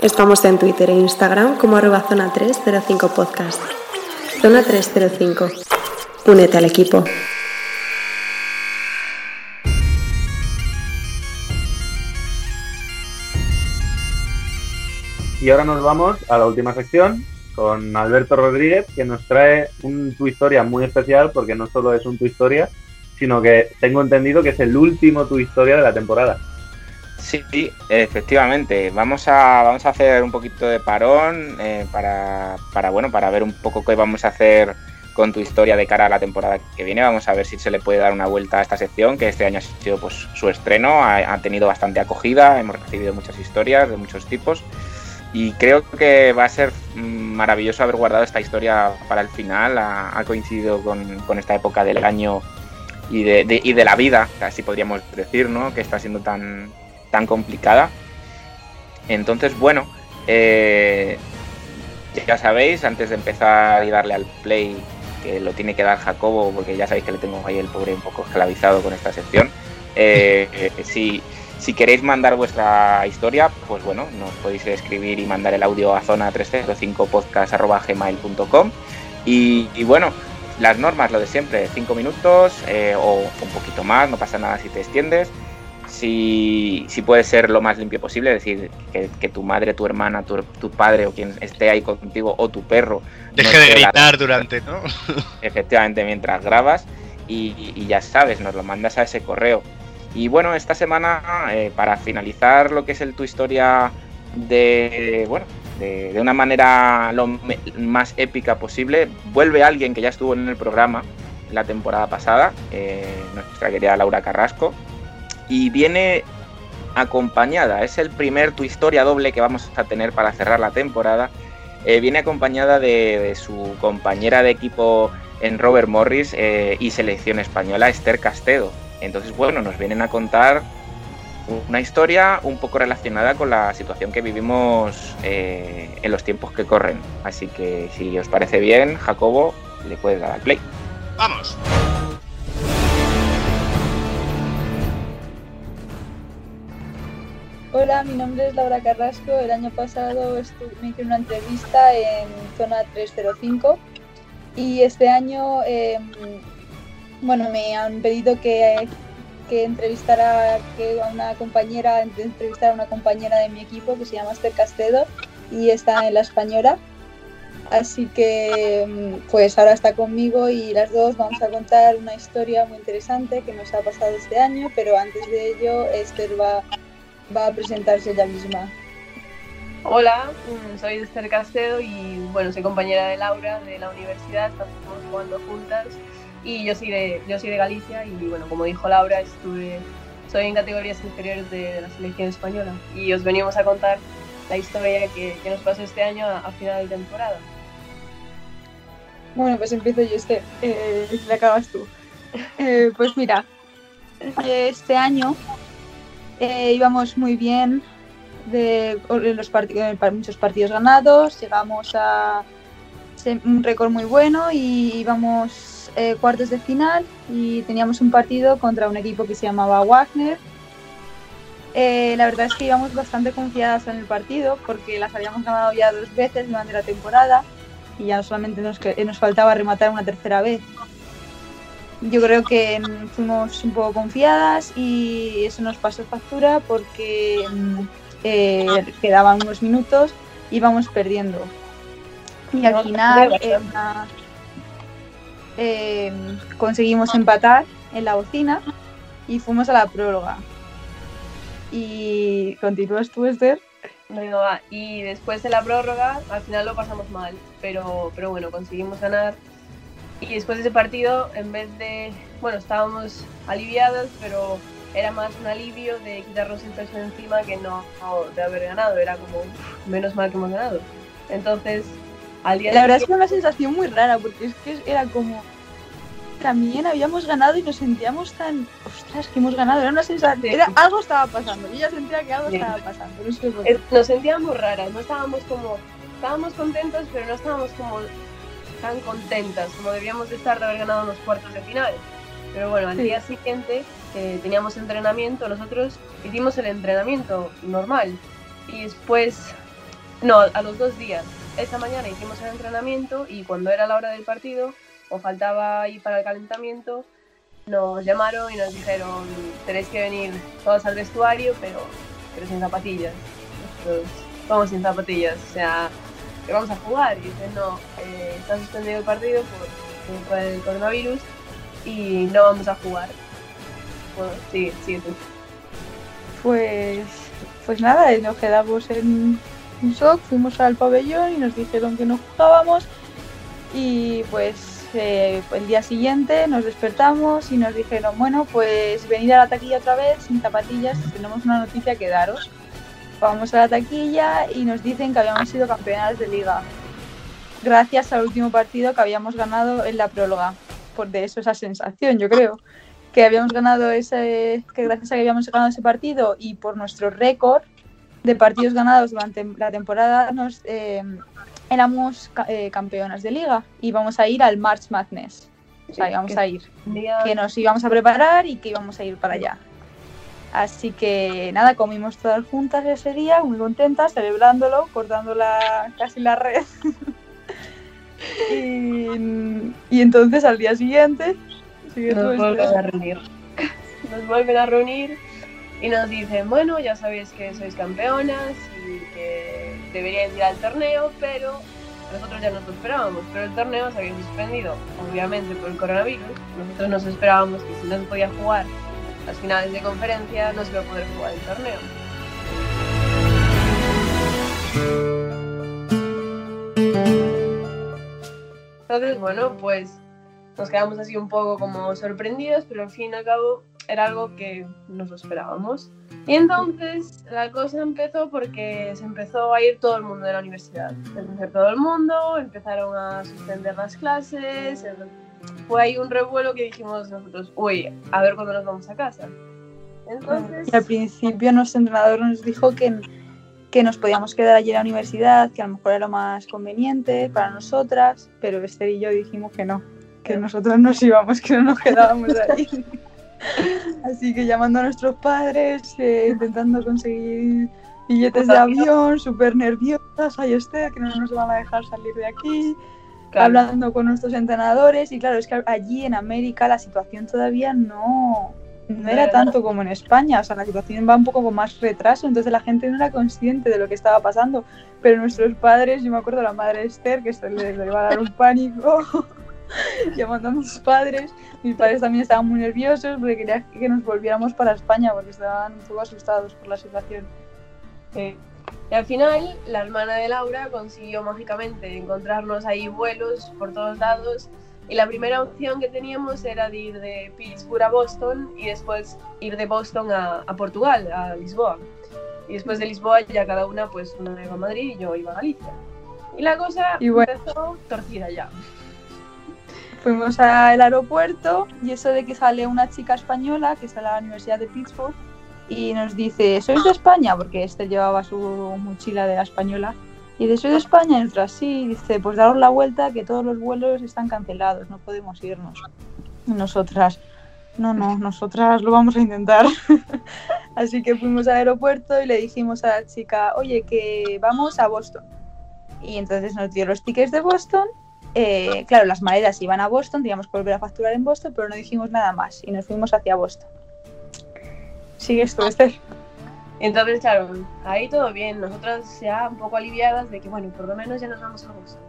Estamos en Twitter e Instagram como arroba zona 305 podcast. Zona 305. Únete al equipo. Y ahora nos vamos a la última sección con Alberto Rodríguez, que nos trae un tu historia muy especial, porque no solo es un tu historia, sino que tengo entendido que es el último tu historia de la temporada. Sí, efectivamente. Vamos a, vamos a hacer un poquito de parón eh, para, para, bueno, para ver un poco qué vamos a hacer con tu historia de cara a la temporada que viene. Vamos a ver si se le puede dar una vuelta a esta sección, que este año ha sido pues, su estreno, ha tenido bastante acogida, hemos recibido muchas historias de muchos tipos. Y creo que va a ser maravilloso haber guardado esta historia para el final. Ha, coincidido con, esta época del año y de, la vida, así podríamos decir, ¿no? Que está siendo tan, complicada. Entonces, bueno, eh, ya sabéis, antes de empezar y darle al play, que lo tiene que dar Jacobo, porque ya sabéis que le tengo ahí el pobre un poco esclavizado con esta sección. Eh, si, si queréis mandar vuestra historia, pues bueno, nos podéis escribir y mandar el audio a zona 305 podcast.gmail.com. Y, y bueno, las normas, lo de siempre, 5 minutos eh, o un poquito más, no pasa nada si te extiendes. Si, si puede ser lo más limpio posible, es decir, que, que tu madre, tu hermana, tu, tu, padre o quien esté ahí contigo o tu perro. Deje no de gritar durante, ¿no? Efectivamente, mientras grabas. Y, y, ya sabes, nos lo mandas a ese correo. Y bueno, esta semana, eh, para finalizar lo que es el tu historia de, bueno, de, una manera lo más épica posible, vuelve alguien que ya estuvo en el programa la temporada pasada, eh, nuestra querida Laura Carrasco, y viene acompañada, es el primer tu historia doble que vamos a tener para cerrar la temporada, eh, viene acompañada de, de, su compañera de equipo en Robert Morris y selección española, Esther Castedo. Entonces, bueno, nos vienen a contar una historia un poco relacionada con la situación que vivimos eh, en los tiempos que corren. Así que si os parece bien, Jacobo, le puedes dar al play. ¡Vamos! Hola, mi nombre es Laura Carrasco. El año pasado me hice una entrevista en zona 305 y este año, eh, bueno, me han pedido que, que entrevistara que a una compañera, entrevistar una compañera de mi equipo que se llama Esther Castedo y está en la española. Así que pues ahora está conmigo y las dos vamos a contar una historia muy interesante que nos ha pasado este año, pero antes de ello Esther va, va a presentarse ella misma. Hola, soy Esther Castedo y bueno, soy compañera de Laura de la universidad, estamos jugando juntas y yo soy de, yo soy de Galicia y bueno, como dijo Laura, estuve, soy en categorías inferiores de, la selección española y os venimos a contar la historia que, nos pasó este año a, a, final de temporada. Bueno, pues empiezo yo, Esther, eh, acabas tú. Eh, pues mira, este año eh, íbamos muy bien, de los partidos, muchos partidos ganados, llegamos a un récord muy bueno y íbamos eh, cuartos de final y teníamos un partido contra un equipo que se llamaba Wagner. Eh, la verdad es que íbamos bastante confiadas en el partido porque las habíamos ganado ya dos veces durante la temporada y ya solamente nos, nos faltaba rematar una tercera vez. Yo creo que fuimos un poco confiadas y eso nos pasó factura porque eh, quedaban unos minutos y íbamos perdiendo. Y al final eh, eh, conseguimos empatar en la bocina y fuimos a la prórroga. Y continúas tú, Esther. Y después de la prórroga, al final lo pasamos mal, pero, pero bueno, conseguimos ganar. Y después de ese partido, en vez de. Bueno, estábamos aliviados, pero era más un alivio de quitarnos el peso encima que no, de haber ganado. Era como, menos mal que hemos ganado. Entonces, al día La verdad es que una sensación muy rara, porque es que era como. También habíamos ganado y nos sentíamos tan. Ostras, que hemos ganado. Era una sensación. Era, algo estaba pasando. Yo ya sentía que algo estaba pasando. No sé por qué. Nos sentíamos raras. No estábamos como. Estábamos contentos, pero no estábamos como tan contentas como debíamos de estar de haber ganado los cuartos de final. Pero bueno, al sí. día siguiente eh, teníamos entrenamiento, nosotros hicimos el entrenamiento normal y después, no, a los dos días, esa mañana hicimos el entrenamiento y cuando era la hora del partido o faltaba ir para el calentamiento, nos llamaron y nos dijeron, tenéis que venir todos al vestuario, pero, pero sin zapatillas. Nosotros vamos sin zapatillas, o sea, que vamos a jugar. Y dicen, no, eh, está suspendido el partido por, por, el coronavirus y no vamos a jugar. Bueno, sigue, sigue tú. Pues, pues nada, nos quedamos en un shock, fuimos al pabellón y nos dijeron que no jugábamos y pues eh, el día siguiente nos despertamos y nos dijeron, bueno, pues venid a la taquilla otra vez sin zapatillas, tenemos una noticia que daros. Vamos a la taquilla y nos dicen que habíamos sido campeonas de liga. Gracias al último partido que habíamos ganado en la próloga. Por de eso esa sensación, yo creo. que habíamos ganado ese, que gracias a que habíamos ganado ese partido y por nuestro récord de partidos ganados durante la temporada nos eh, éramos eh, campeonas de liga y vamos a ir al March Madness. O sea, íbamos a ir. Que nos íbamos a preparar y que íbamos a ir para allá. Así que nada, comimos todas juntas ese día, muy contentas, celebrándolo, cortando la, casi la red. y, y entonces al día siguiente, nos vuelven a reunir. Nos vuelven a reunir y nos dicen, bueno, ya sabéis que sois campeonas y que deberíais ir al torneo, pero nosotros ya nos lo esperábamos, pero el torneo se había suspendido, obviamente por el coronavirus. Nosotros nos esperábamos que si no se podía jugar las finales de conferencia, no se iba a poder jugar el torneo. Entonces, bueno, pues nos quedamos así un poco como sorprendidos, pero al fin y al cabo era algo que nos lo esperábamos. Y entonces la cosa empezó porque se empezó a ir todo el mundo de la universidad. Empezó todo el mundo, empezaron a suspender las clases. Fue ahí un revuelo que dijimos nosotros, uy, a ver cuándo nos vamos a casa. Entonces, al principio nuestro entrenador nos dijo que, que nos podíamos quedar allí en la universidad, que a lo mejor era lo más conveniente para nosotras, pero Esther y yo dijimos que no, que nosotros nos íbamos, que no nos quedábamos ahí. Así que llamando a nuestros padres, eh, intentando conseguir billetes de avión, súper nerviosas, ay Esther, que no nos van a dejar salir de aquí, Claro. hablando con nuestros entrenadores y claro, es que allí en América la situación todavía no, no era tanto como en España, o sea, la situación va un poco con más retraso, entonces la gente no era consciente de lo que estaba pasando, pero nuestros padres, yo me acuerdo la madre de Esther, que se le, le iba a dar un pánico, llamando a mis padres, mis padres también estaban muy nerviosos porque querían que nos volviéramos para España porque estaban un poco asustados por la situación. Sí. Y al final, la hermana de Laura consiguió mágicamente encontrarnos ahí vuelos por todos lados. Y la primera opción que teníamos era de ir de Pittsburgh a Boston y después ir de Boston a, a Portugal, a Lisboa. Y después de Lisboa ya cada una, pues una iba a Madrid y yo iba a Galicia. Y la cosa Y bueno. empezó torcida ya. Fuimos al aeropuerto y eso de que sale una chica española que está en la Universidad de Pittsburgh y nos dice, ¿sois de España? Porque este llevaba su mochila de la española. Y dice, ¿soy de España? Y nosotras sí. Dice, pues daros la vuelta que todos los vuelos están cancelados, no podemos irnos. Y nosotras, no, no, nosotras lo vamos a intentar. Así que fuimos al aeropuerto y le dijimos a la chica, oye, que vamos a Boston. Y entonces nos dio los tickets de Boston eh, claro, las maletas iban a Boston, teníamos que volver a facturar en Boston, pero no dijimos nada más y nos fuimos hacia Boston. ¿Sigues tú, Esther? Entonces, claro, ahí todo bien. Nosotras ya un poco aliviadas de que, bueno, por lo menos ya nos vamos a Boston.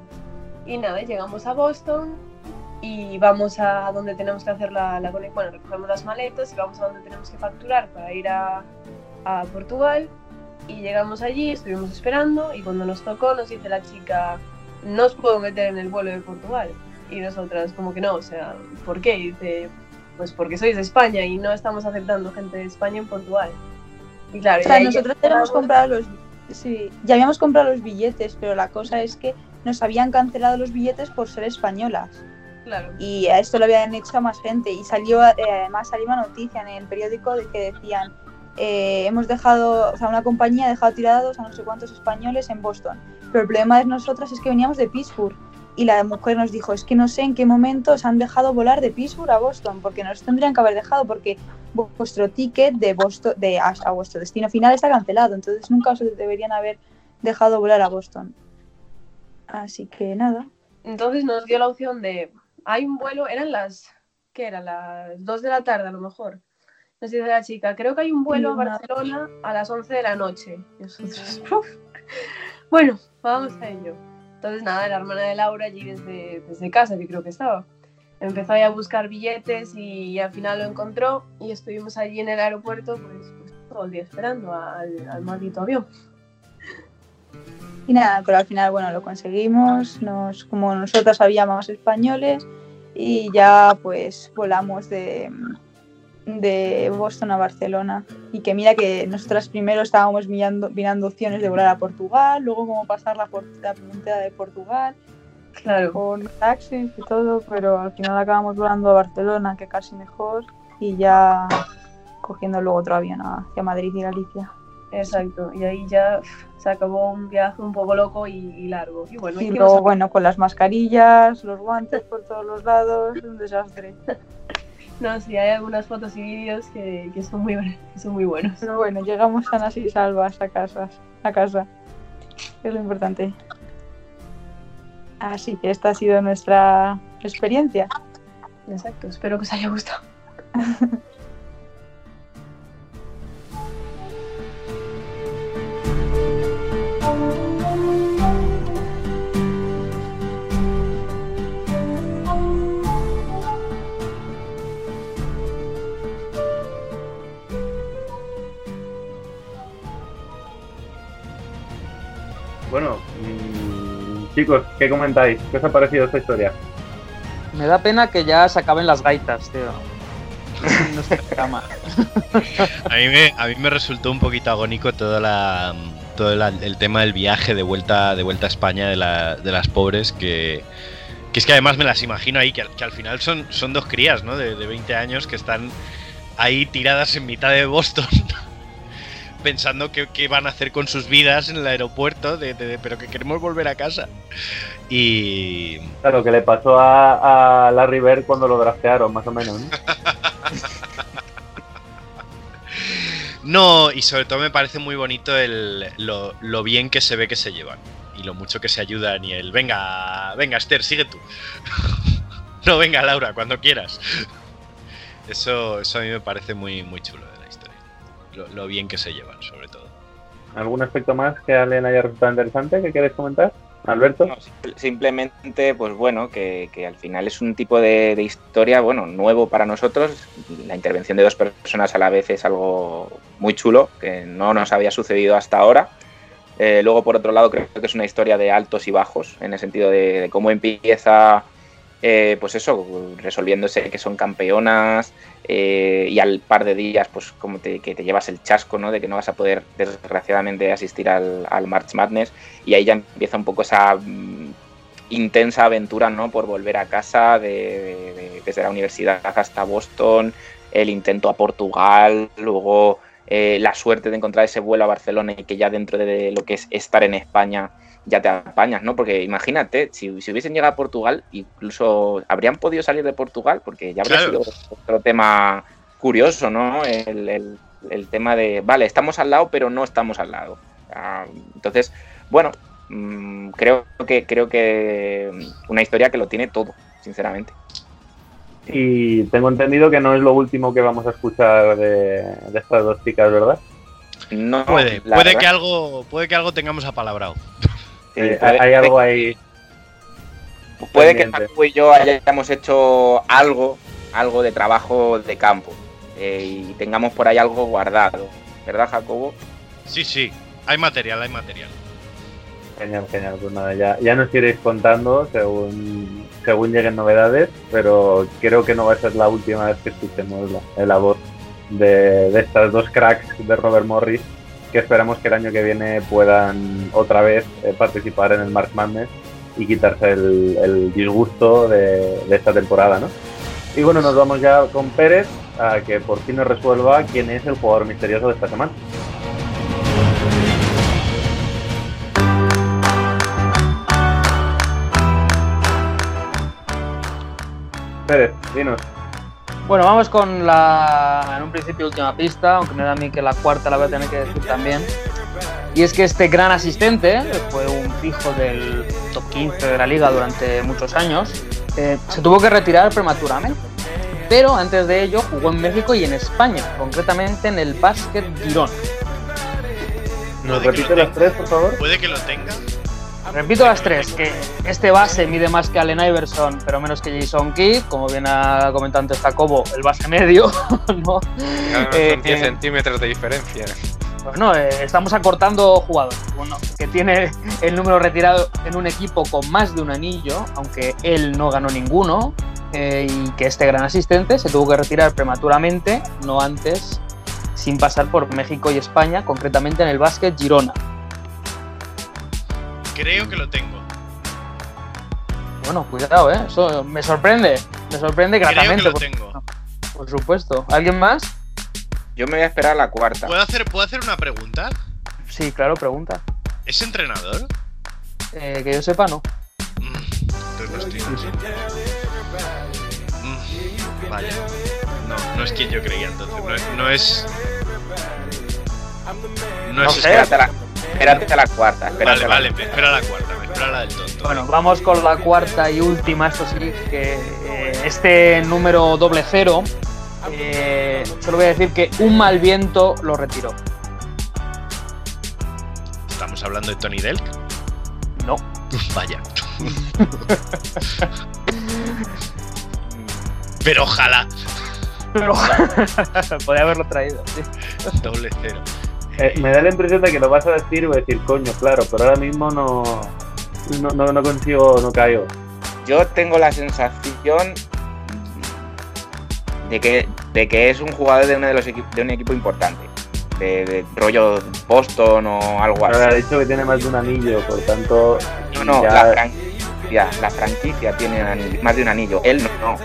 Y nada, llegamos a Boston y vamos a donde tenemos que hacer la, la. Bueno, recogemos las maletas y vamos a donde tenemos que facturar para ir a, a Portugal. Y llegamos allí, estuvimos esperando y cuando nos tocó nos dice la chica, no os puedo meter en el vuelo de Portugal. Y nosotras como que no, o sea, ¿por qué? Y dice, pues porque sois de España y no estamos aceptando gente de España en Portugal. Y claro, O sea, nosotros ya habíamos comprado los sí, ya habíamos comprado los billetes, pero la cosa es que nos habían cancelado los billetes por ser españolas. Claro. Y a esto lo habían hecho a más gente. Y salió, eh, además salió una noticia en el periódico de que decían, eh, hemos dejado, o sea, una compañía ha dejado tirados a no sé cuántos españoles en Boston. Pero el problema de nosotras es que veníamos de Pittsburgh. Y la mujer nos dijo, es que no sé en qué momento os han dejado volar de Pittsburgh a Boston, porque nos tendrían que haber dejado, porque vu- vuestro ticket de Boston, de, a, a vuestro destino final está cancelado, entonces nunca os deberían haber dejado volar a Boston. Así que nada. Entonces nos dio la opción de, hay un vuelo, eran las, ¿qué era? Las 2 de la tarde a lo mejor. Nos dice la chica, creo que hay un vuelo a Barcelona a las 11 de la noche. Y nosotros, "Uf". bueno, vamos a ello. Entonces nada, la hermana de Laura allí desde, desde casa, que creo que estaba, empezó ahí a buscar billetes y al final lo encontró y estuvimos allí en el aeropuerto pues, pues, todo el día esperando al, al maldito avión. Y nada, pero al final, bueno, lo conseguimos, nos, como nosotras sabíamos españoles, y ya pues volamos de, de Boston a Barcelona. Y que mira que nosotras primero estábamos mirando, mirando opciones de volar a Portugal, luego cómo pasar la, frontera de Portugal, Claro. con taxis y todo, pero al final acabamos volando a Barcelona, que casi mejor. y ya cogiendo luego otro avión hacia Madrid y Galicia. Exacto, y ahí ya se acabó un viaje un poco loco y, y largo. Y bueno, Y luego, bueno, con las mascarillas, los guantes por todos los lados, un desastre. No, sí, hay algunas fotos y vídeos que, que son, muy, que son muy buenos. Pero bueno, llegamos sanas y salvas a, casas, a casa, que es lo importante. Así que esta ha sido nuestra experiencia. Exacto, espero que os haya gustado. Bueno, mm, chicos, ¿qué comentáis? ¿Qué os ha parecido esta historia? Me da pena que ya se acaben las gaitas, tío. No se cama. A mí, me, a mí me resultó un poquito agónico toda la, todo la- el tema del viaje de vuelta, de vuelta a España de, la- de las pobres, que, que es que además me las imagino ahí, que, al- que al final son, son dos crías, ¿no? De, de 20 años que están ahí tiradas en mitad de Boston, pensando que, qué van a hacer con sus vidas en el aeropuerto, de, de- de- pero que queremos volver a casa. Y, Claro, que le pasó a, a Larry Bird cuando lo draftearon, más o menos. ¿no? No, y sobre todo me parece muy bonito el, lo, lo bien que se ve que se llevan. Y lo mucho que se ayudan. Y el, venga, venga, Esther, sigue tú. no, venga, Laura, cuando quieras. Eso, eso a mí me parece muy, muy chulo. Lo, lo bien que se llevan, sobre todo. ¿Algún aspecto más que a Alen haya resultado interesante que queréis comentar? Alberto. No, simplemente, pues bueno, que, que al final es un tipo de, de historia, bueno, nuevo para nosotros. La intervención de dos personas a la vez es algo muy chulo, que no nos había sucedido hasta ahora. Eh, luego, por otro lado, creo que es una historia de altos y bajos, en el sentido de, de cómo empieza, eh, pues eso, resolviéndose que son campeonas eh, y al par de días, pues como que te llevas el chasco, ¿no? De que no vas a poder, desgraciadamente, asistir al, March Madness y ahí ya empieza un poco esa mm, intensa aventura, ¿no? Por volver a casa de- desde la universidad hasta Boston, el intento a Portugal, luego eh, la suerte de encontrar ese vuelo a Barcelona y que ya dentro de lo que es estar en España ya te apañas, ¿no? Porque imagínate, si, si hubiesen llegado a Portugal, incluso habrían podido salir de Portugal, porque ya habría Claro. sido otro tema curioso, ¿no? El, el- el tema de, vale, estamos al lado, pero no estamos al lado. Ah, entonces, bueno, mm, creo que creo que una historia que lo tiene todo, sinceramente. Y tengo entendido que no es lo último que vamos a escuchar de, de estas dos chicas, ¿verdad? No, Puede, puede verdad- que algo, puede que algo tengamos apalabrado. Sí, Eh, hay algo ahí. Puede que. Jacobo y yo hayamos hecho algo, algo de trabajo de campo eh, y tengamos por ahí algo guardado, ¿verdad, Jacobo? Sí, sí, hay material, hay material. Genial, genial. Pues nada, ya, ya nos iréis contando según, según lleguen novedades, pero creo que no va a ser la última vez que escuchemos la, la voz de, de estas dos cracks de Robert Morris, que esperamos que el año que viene puedan otra vez eh, participar en el March Madness y quitarse el, disgusto de, de esta temporada, ¿no? Y bueno, nos vamos ya con Pérez a que por fin nos resuelva quién es el jugador misterioso de esta semana. Pérez, dinos. Bueno, vamos con la, en un principio, última pista, aunque me da a mí que la cuarta la voy a tener que decir también. Y es que este gran asistente, fue un fijo del top 15 de la liga durante muchos años, eh, se tuvo que retirar prematuramente. Pero antes de ello jugó en México y en España, concretamente en el Básquet Girón. No, Repite las tres, por favor. Puede que lo tenga. Repito las tres, que este base mide más que Allen Iverson, pero menos que Jason Kidd, como bien ha comentado antes Jacobo, el base medio, ¿no? Claro, Eh, son 10 eh, centímetros de diferencia. Bueno, eh, estamos acortando jugadores. Bueno, que tiene el número retirado en un equipo con más de un anillo, aunque él no ganó ninguno, eh, y que este gran asistente se tuvo que retirar prematuramente, no antes, sin pasar por México y España, concretamente en el básquet Girona. Creo que lo tengo. Bueno, cuidado, ¿eh? Eso me sorprende, me sorprende Creo que gratamente. lo tengo. Por supuesto. ¿Alguien más? Yo me voy a esperar a la cuarta. ¿Puedo hacer, ¿Puedo hacer una pregunta? Sí, claro, pregunta. ¿Es entrenador? Eh, que yo sepa, no. Entonces no estoy Mm, Vaya. No, no es quien yo creía entonces. No es. No es, no es sé. La, espérate a la cuarta. Espérate Vale, a la- vale, me espera la cuarta, me espera la del tonto. Bueno, vamos con la cuarta y última, esto sí, que eh, este número doble cero, eh, solo voy a decir que un mal viento lo retiró. ¿Estamos hablando de Tony Delk? No. Vaya. Pero ojalá. Pero podría haberlo traído, sí. Doble cero. Eh, me da la impresión de que lo vas a decir y voy a decir, coño, claro, pero ahora mismo no, no, no, no consigo, no caigo. Yo tengo la sensación de que, de que es un jugador de, uno de, los de un equipo importante. De, de rollo Boston o algo Ahora ha así. dicho que tiene más de un anillo, por tanto. No, no, ya- la franquicia, la franquicia tiene un anillo- más de un anillo. Él no. no.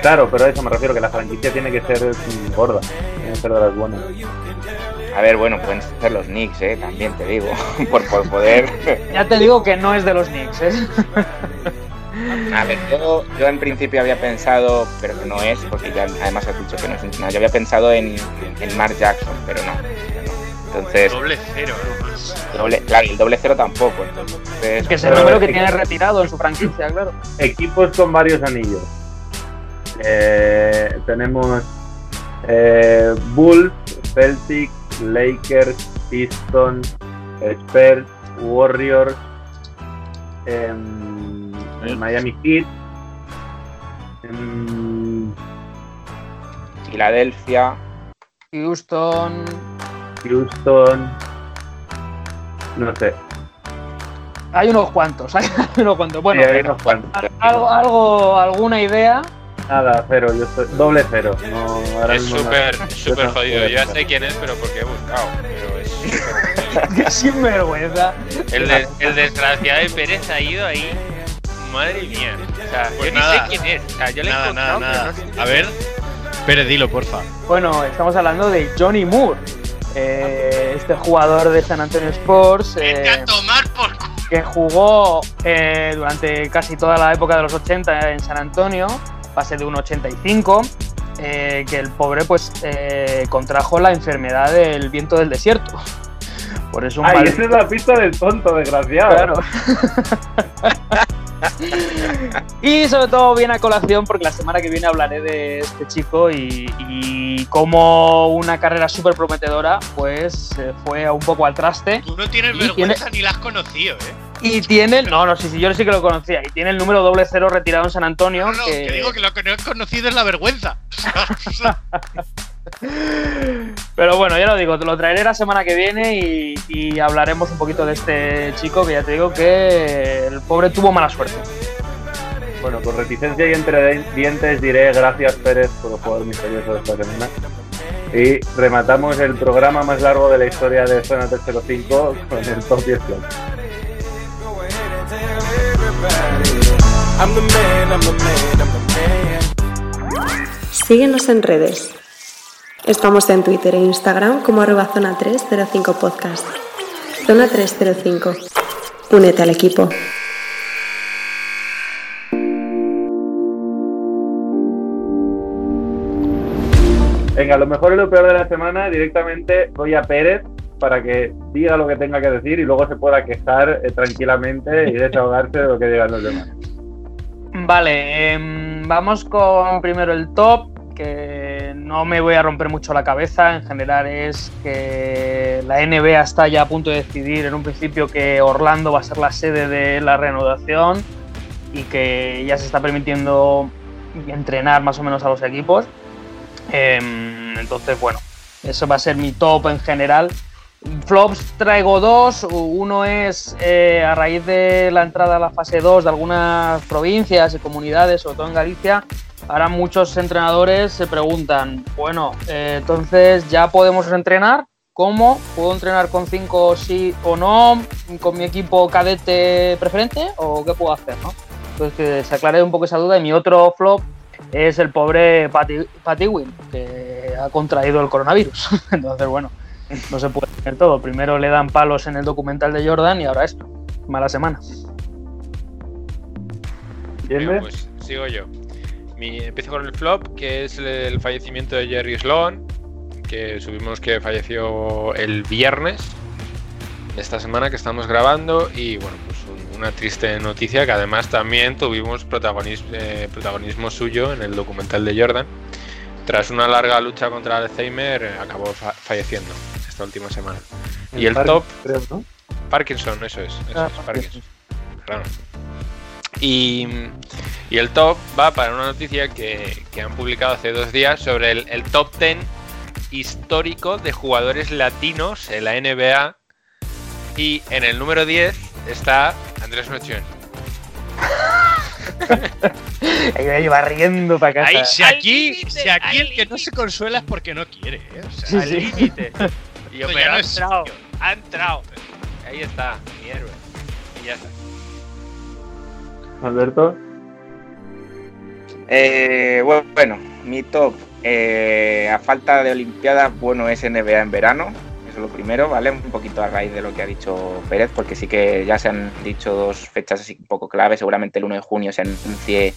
Claro, pero a eso me refiero, que la franquicia tiene que ser mm, gorda, tiene que ser de las buenas. A ver, bueno, pueden ser los Knicks, eh, también te digo. por, por poder. Ya te digo que no es de los Knicks, ¿eh? A ver, yo, yo en principio había pensado, pero que no es, porque ya además has dicho que no es entrenador. Yo había pensado en, en Mark Jackson, pero no. no. Entonces, Doble cero, además. doble, claro, el doble cero tampoco. Entonces, Que es el número que tiene retirado en su franquicia, claro. Equipos con varios anillos. Eh, tenemos eh, Bulls, Celtics, Lakers, Pistons, Spurs, Warriors, em, el Miami Heat, em, Filadelfia, Houston. Houston, no sé. Hay unos cuantos, hay unos cuantos. Bueno, Sí, hay unos cuantos. algo, algo, alguna idea. Nada, cero, yo estoy doble cero. No, ahora Es súper, súper no jodido. Yo ya sé quién es, pero porque he buscado. Pero es súper jodido. Qué sinvergüenza. El, des- el desgraciado de Pérez ha ido ahí. Madre mía. O sea, Pues yo ni nada. sé quién es. O sea, yo le he Nada, nada, encontrado, nada. pero no sé A ver. Pérez, dilo, porfa. Bueno, estamos hablando de Johnny Moore, eh, este jugador de San Antonio Sports, eh, tomar por que jugó eh, durante casi toda la época de los 80 en San Antonio, pase de un 85, eh, que el pobre pues eh, contrajo la enfermedad del viento del desierto. Por eso un Ay, esa es la pista del tonto, desgraciado. Claro. Y sobre todo viene a colación porque la semana que viene hablaré de este chico y, y cómo una carrera súper prometedora pues se fue un poco al traste. Tú no tienes vergüenza ni la has conocido, ¿eh? Y tiene, el- no, no, sí, sí, yo sí que lo conocía, y tiene el número doble cero retirado en San Antonio. No, no, que- que digo que lo que no he conocido es la vergüenza. Pero bueno, ya lo digo, te lo traeré la semana que viene y, y hablaremos un poquito de este chico que ya te digo que el pobre tuvo mala suerte. Bueno, con reticencia y entre dientes diré gracias Pérez por el jugador misterioso de esta semana. Y rematamos el programa más largo de la historia de Zona 305 con el top 10 Síguenos en redes. Estamos en Twitter e Instagram como arroba zona 305 podcast. Zona 305. Únete al equipo. Venga, lo mejor y lo peor de la semana directamente voy a Pérez para que diga lo que tenga que decir y luego se pueda quejar eh, tranquilamente y desahogarse de lo que digan los demás. Vale, em, vamos con primero el top, que no me voy a romper mucho la cabeza. En general es que la NBA está ya a punto de decidir en un principio que Orlando va a ser la sede de la reanudación y que ya se está permitiendo entrenar más o menos a los equipos. Em, entonces, bueno, eso va a ser mi top en general. Flops traigo dos. Uno es eh, a raíz de la entrada a la fase 2 de algunas provincias y comunidades, sobre todo en Galicia. Ahora muchos entrenadores se preguntan, bueno, eh, entonces ya podemos entrenar. ¿Cómo? ¿Puedo entrenar con 5 sí o no? ¿Con mi equipo cadete preferente? ¿O qué puedo hacer? ¿no? Entonces que se aclare un poco esa duda. Y mi otro flop es el pobre Patty, Patty Wynn, que ha contraído el coronavirus. Entonces, bueno, no se puede tener todo. Primero le dan palos en el documental de Jordan y ahora esto. Mala semana. Venga, pues sigo yo. Mi, empiezo con el flop, que es el fallecimiento de Jerry Sloan, que subimos que falleció el viernes de esta semana que estamos grabando y bueno, pues un- una triste noticia que además también tuvimos protagonismo, protagonismo suyo en el documental de Jordan. Tras una larga lucha contra el Alzheimer, eh, acabó fa- falleciendo esta última semana. Y el top, creo, ¿no? Parkinson, eso es, eso Ah, es, Parkinson. Claro. Y, y el top va para una noticia que, que han publicado hace dos días sobre el, el top 10 histórico de jugadores latinos en la NBA. Y en el número 10 está Andrés Nochón. Ahí va riendo para casa. Ahí, si aquí, si aquí el que no se consuela es porque no quiere, ¿eh? O sea, Sí, al sí. límite. Y yo, pero no ha entrado, sitio. ha entrado. Ahí está, mi héroe. Y ya está. Alberto. Eh, bu- bueno, mi top, eh, a falta de Olimpiadas, bueno, es NBA en verano. Eso es lo primero, ¿vale? Un poquito a raíz de lo que ha dicho Pérez, porque sí que ya se han dicho dos fechas así un poco clave. Seguramente el 1 de junio se anuncie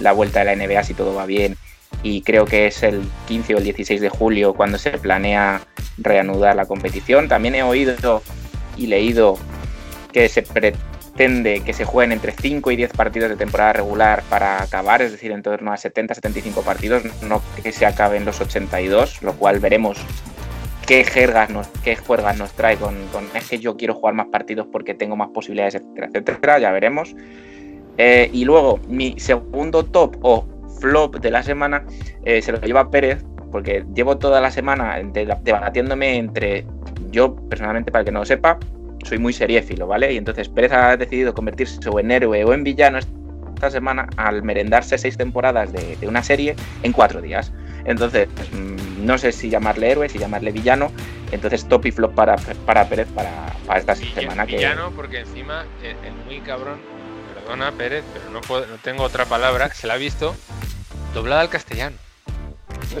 la vuelta de la NBA si todo va bien. Y creo que es el 15 o el 16 de julio cuando se planea reanudar la competición. También he oído y leído que se pretende que se jueguen entre 5 y 10 partidos de temporada regular para acabar, es decir, en torno a 70-75 partidos, no que se acaben los 82, lo cual veremos qué jergas nos, qué juergas nos trae con, con es que yo quiero jugar más partidos porque tengo más posibilidades, etcétera, etcétera, ya veremos. Eh, y luego, mi segundo top o flop de la semana eh, se lo lleva Pérez, porque llevo toda la semana de- debatiéndome entre yo, personalmente, para el que no lo sepa, soy muy seriéfilo, ¿vale? Y entonces Pérez ha decidido convertirse o en héroe o en villano esta semana al merendarse seis temporadas de, de una serie en cuatro días. Entonces, mm, no sé si llamarle héroe, si llamarle villano. Entonces, top y flop para, para Pérez para, para esta semana. Que, Villano, porque encima el, el muy cabrón, perdona Pérez, pero no, puedo- no tengo otra palabra, se la ha visto doblada al castellano.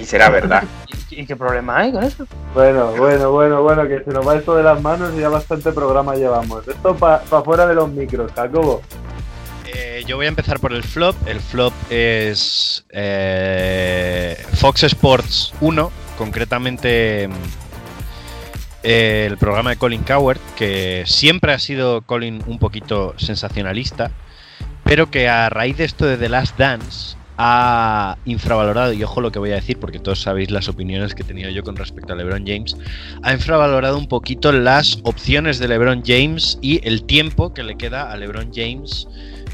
y será verdad. ¿Y qué problema hay con eso? Bueno, bueno, bueno, bueno, que se nos va esto de las manos y ya bastante programa llevamos. Esto para fuera de los micros, Jacobo. Eh, yo voy a empezar por el flop. El flop es eh, Fox Sports 1, concretamente eh, el programa de Colin Coward, que siempre ha sido Colin un poquito sensacionalista, pero que a raíz de esto de The Last Dance ha infravalorado, y ojo lo que voy a decir porque todos sabéis las opiniones que he tenido yo con respecto a LeBron James, ha infravalorado un poquito las opciones de LeBron James y el tiempo que le queda a LeBron James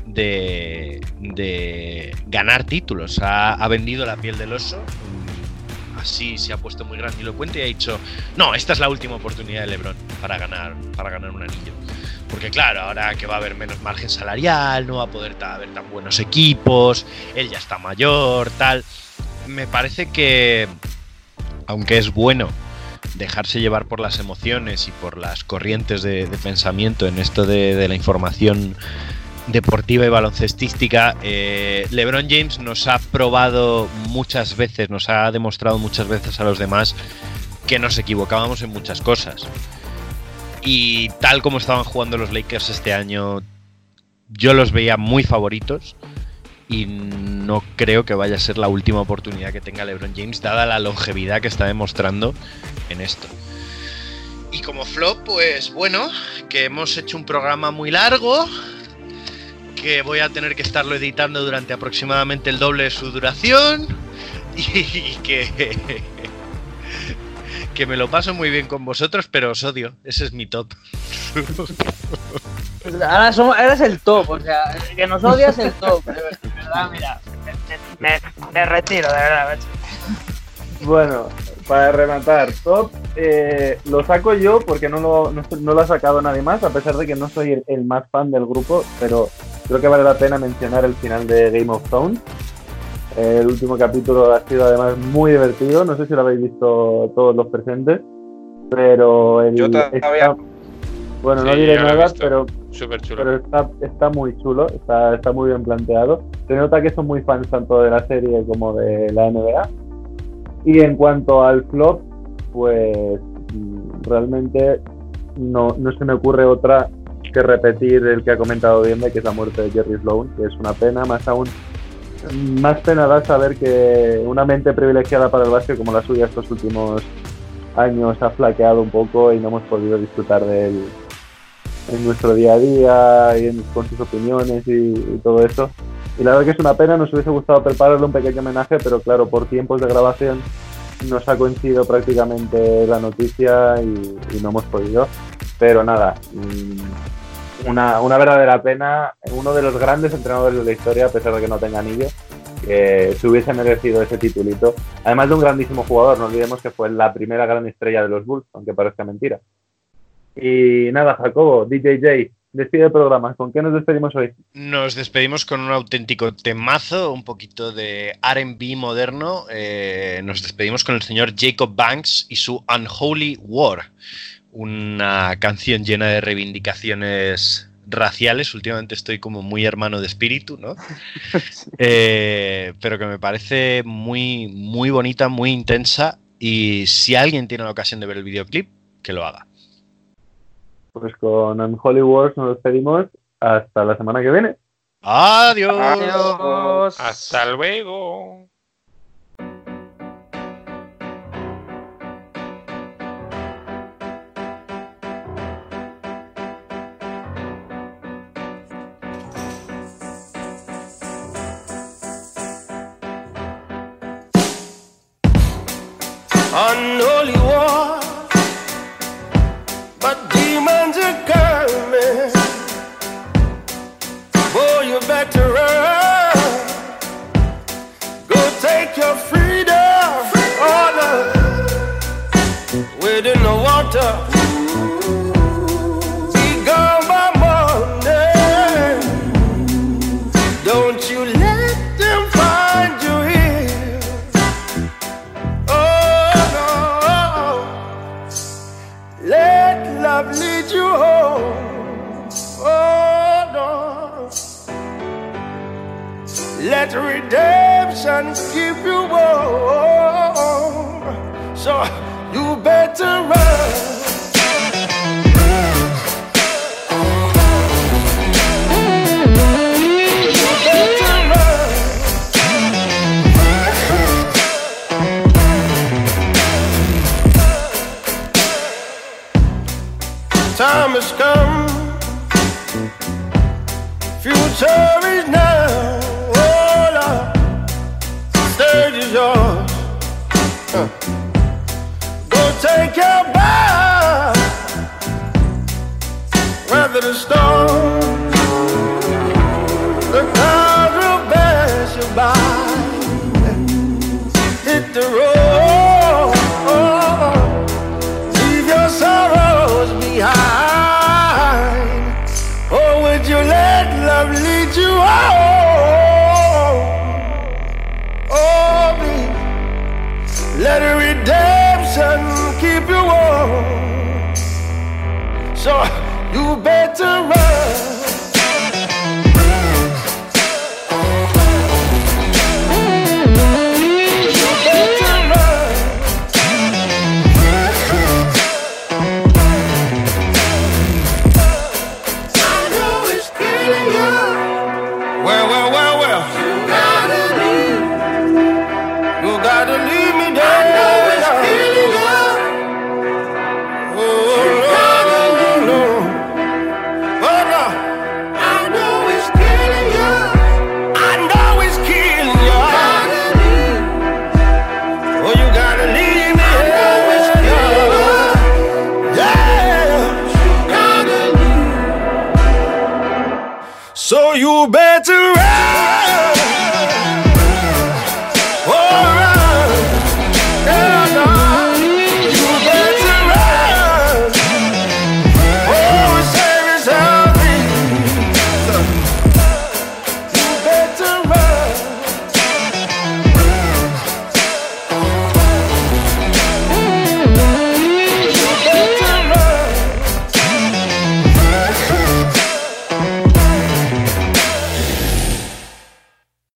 de, de ganar títulos. Ha, vendido la piel del oso. mm, Así se ha puesto muy grandilocuente y ha dicho, no, esta es la última oportunidad de LeBron para ganar, para ganar un anillo. Porque claro, ahora que va a haber menos margen salarial, no va a poder haber tan buenos equipos, él ya está mayor, tal. Me parece que, aunque es bueno dejarse llevar por las emociones y por las corrientes de, pensamiento en esto de, de la información deportiva y baloncestística, eh, LeBron James nos ha probado muchas veces, nos ha demostrado muchas veces a los demás que nos equivocábamos en muchas cosas. Y tal como estaban jugando los Lakers este año, yo los veía muy favoritos y no creo que vaya a ser la última oportunidad que tenga LeBron James, dada la longevidad que está demostrando en esto. Y como flop, pues bueno, que hemos hecho un programa muy largo, que voy a tener que estarlo editando durante aproximadamente el doble de su duración y que que me lo paso muy bien con vosotros, pero os odio. Ese es mi top. Pues ahora, somos, ahora es el top, o sea, el que nos odia es el top. De verdad, mira, me, me- me retiro, de verdad. Bueno, para rematar, top eh, lo saco yo porque no lo, no, no lo ha sacado nadie más, a pesar de que no soy el, el más fan del grupo, pero creo que vale la pena mencionar el final de Game of Thrones. El último capítulo ha sido además muy divertido, no sé si lo habéis visto todos los presentes, pero el, Yo esta- bueno, no Sí, diré lo he nada, pero Súper chulo. pero está, está muy chulo, está, está muy bien planteado. Se nota que son muy fans tanto de la serie como de la NBA. Y en cuanto al flop, pues mm, realmente no, no se me ocurre otra que repetir el que ha comentado Diembe, que es la muerte de Jerry Sloan, que es una pena, más aún, más pena da saber que una mente privilegiada para el básquet como la suya estos últimos años ha flaqueado un poco y no hemos podido disfrutar de él en nuestro día a día y en- con sus opiniones y, todo eso. Y la verdad que es una pena, nos hubiese gustado prepararle un pequeño homenaje, pero claro, por tiempos de grabación nos ha coincidido prácticamente la noticia y, y no hemos podido. Pero nada, mm, una, una verdadera pena, uno de los grandes entrenadores de la historia, a pesar de que no tenga anillo, que se hubiese merecido ese titulito. Además de un grandísimo jugador, no olvidemos que fue la primera gran estrella de los Bulls, aunque parezca mentira. Y nada, Jacobo, DJJ, despide el programa. ¿Con qué nos despedimos hoy? Nos despedimos con un auténtico temazo, un poquito de RB moderno. Eh, nos despedimos con el señor Jacob Banks y su Unholy War, una canción llena de reivindicaciones raciales. Últimamente estoy como muy hermano de espíritu, ¿no? Eh, pero que me parece muy, muy bonita, muy intensa. Y si alguien tiene la ocasión de ver el videoclip, que lo haga. Pues con Unholy Wars nos despedimos. Hasta la semana que viene. Adiós. Adiós. Hasta luego.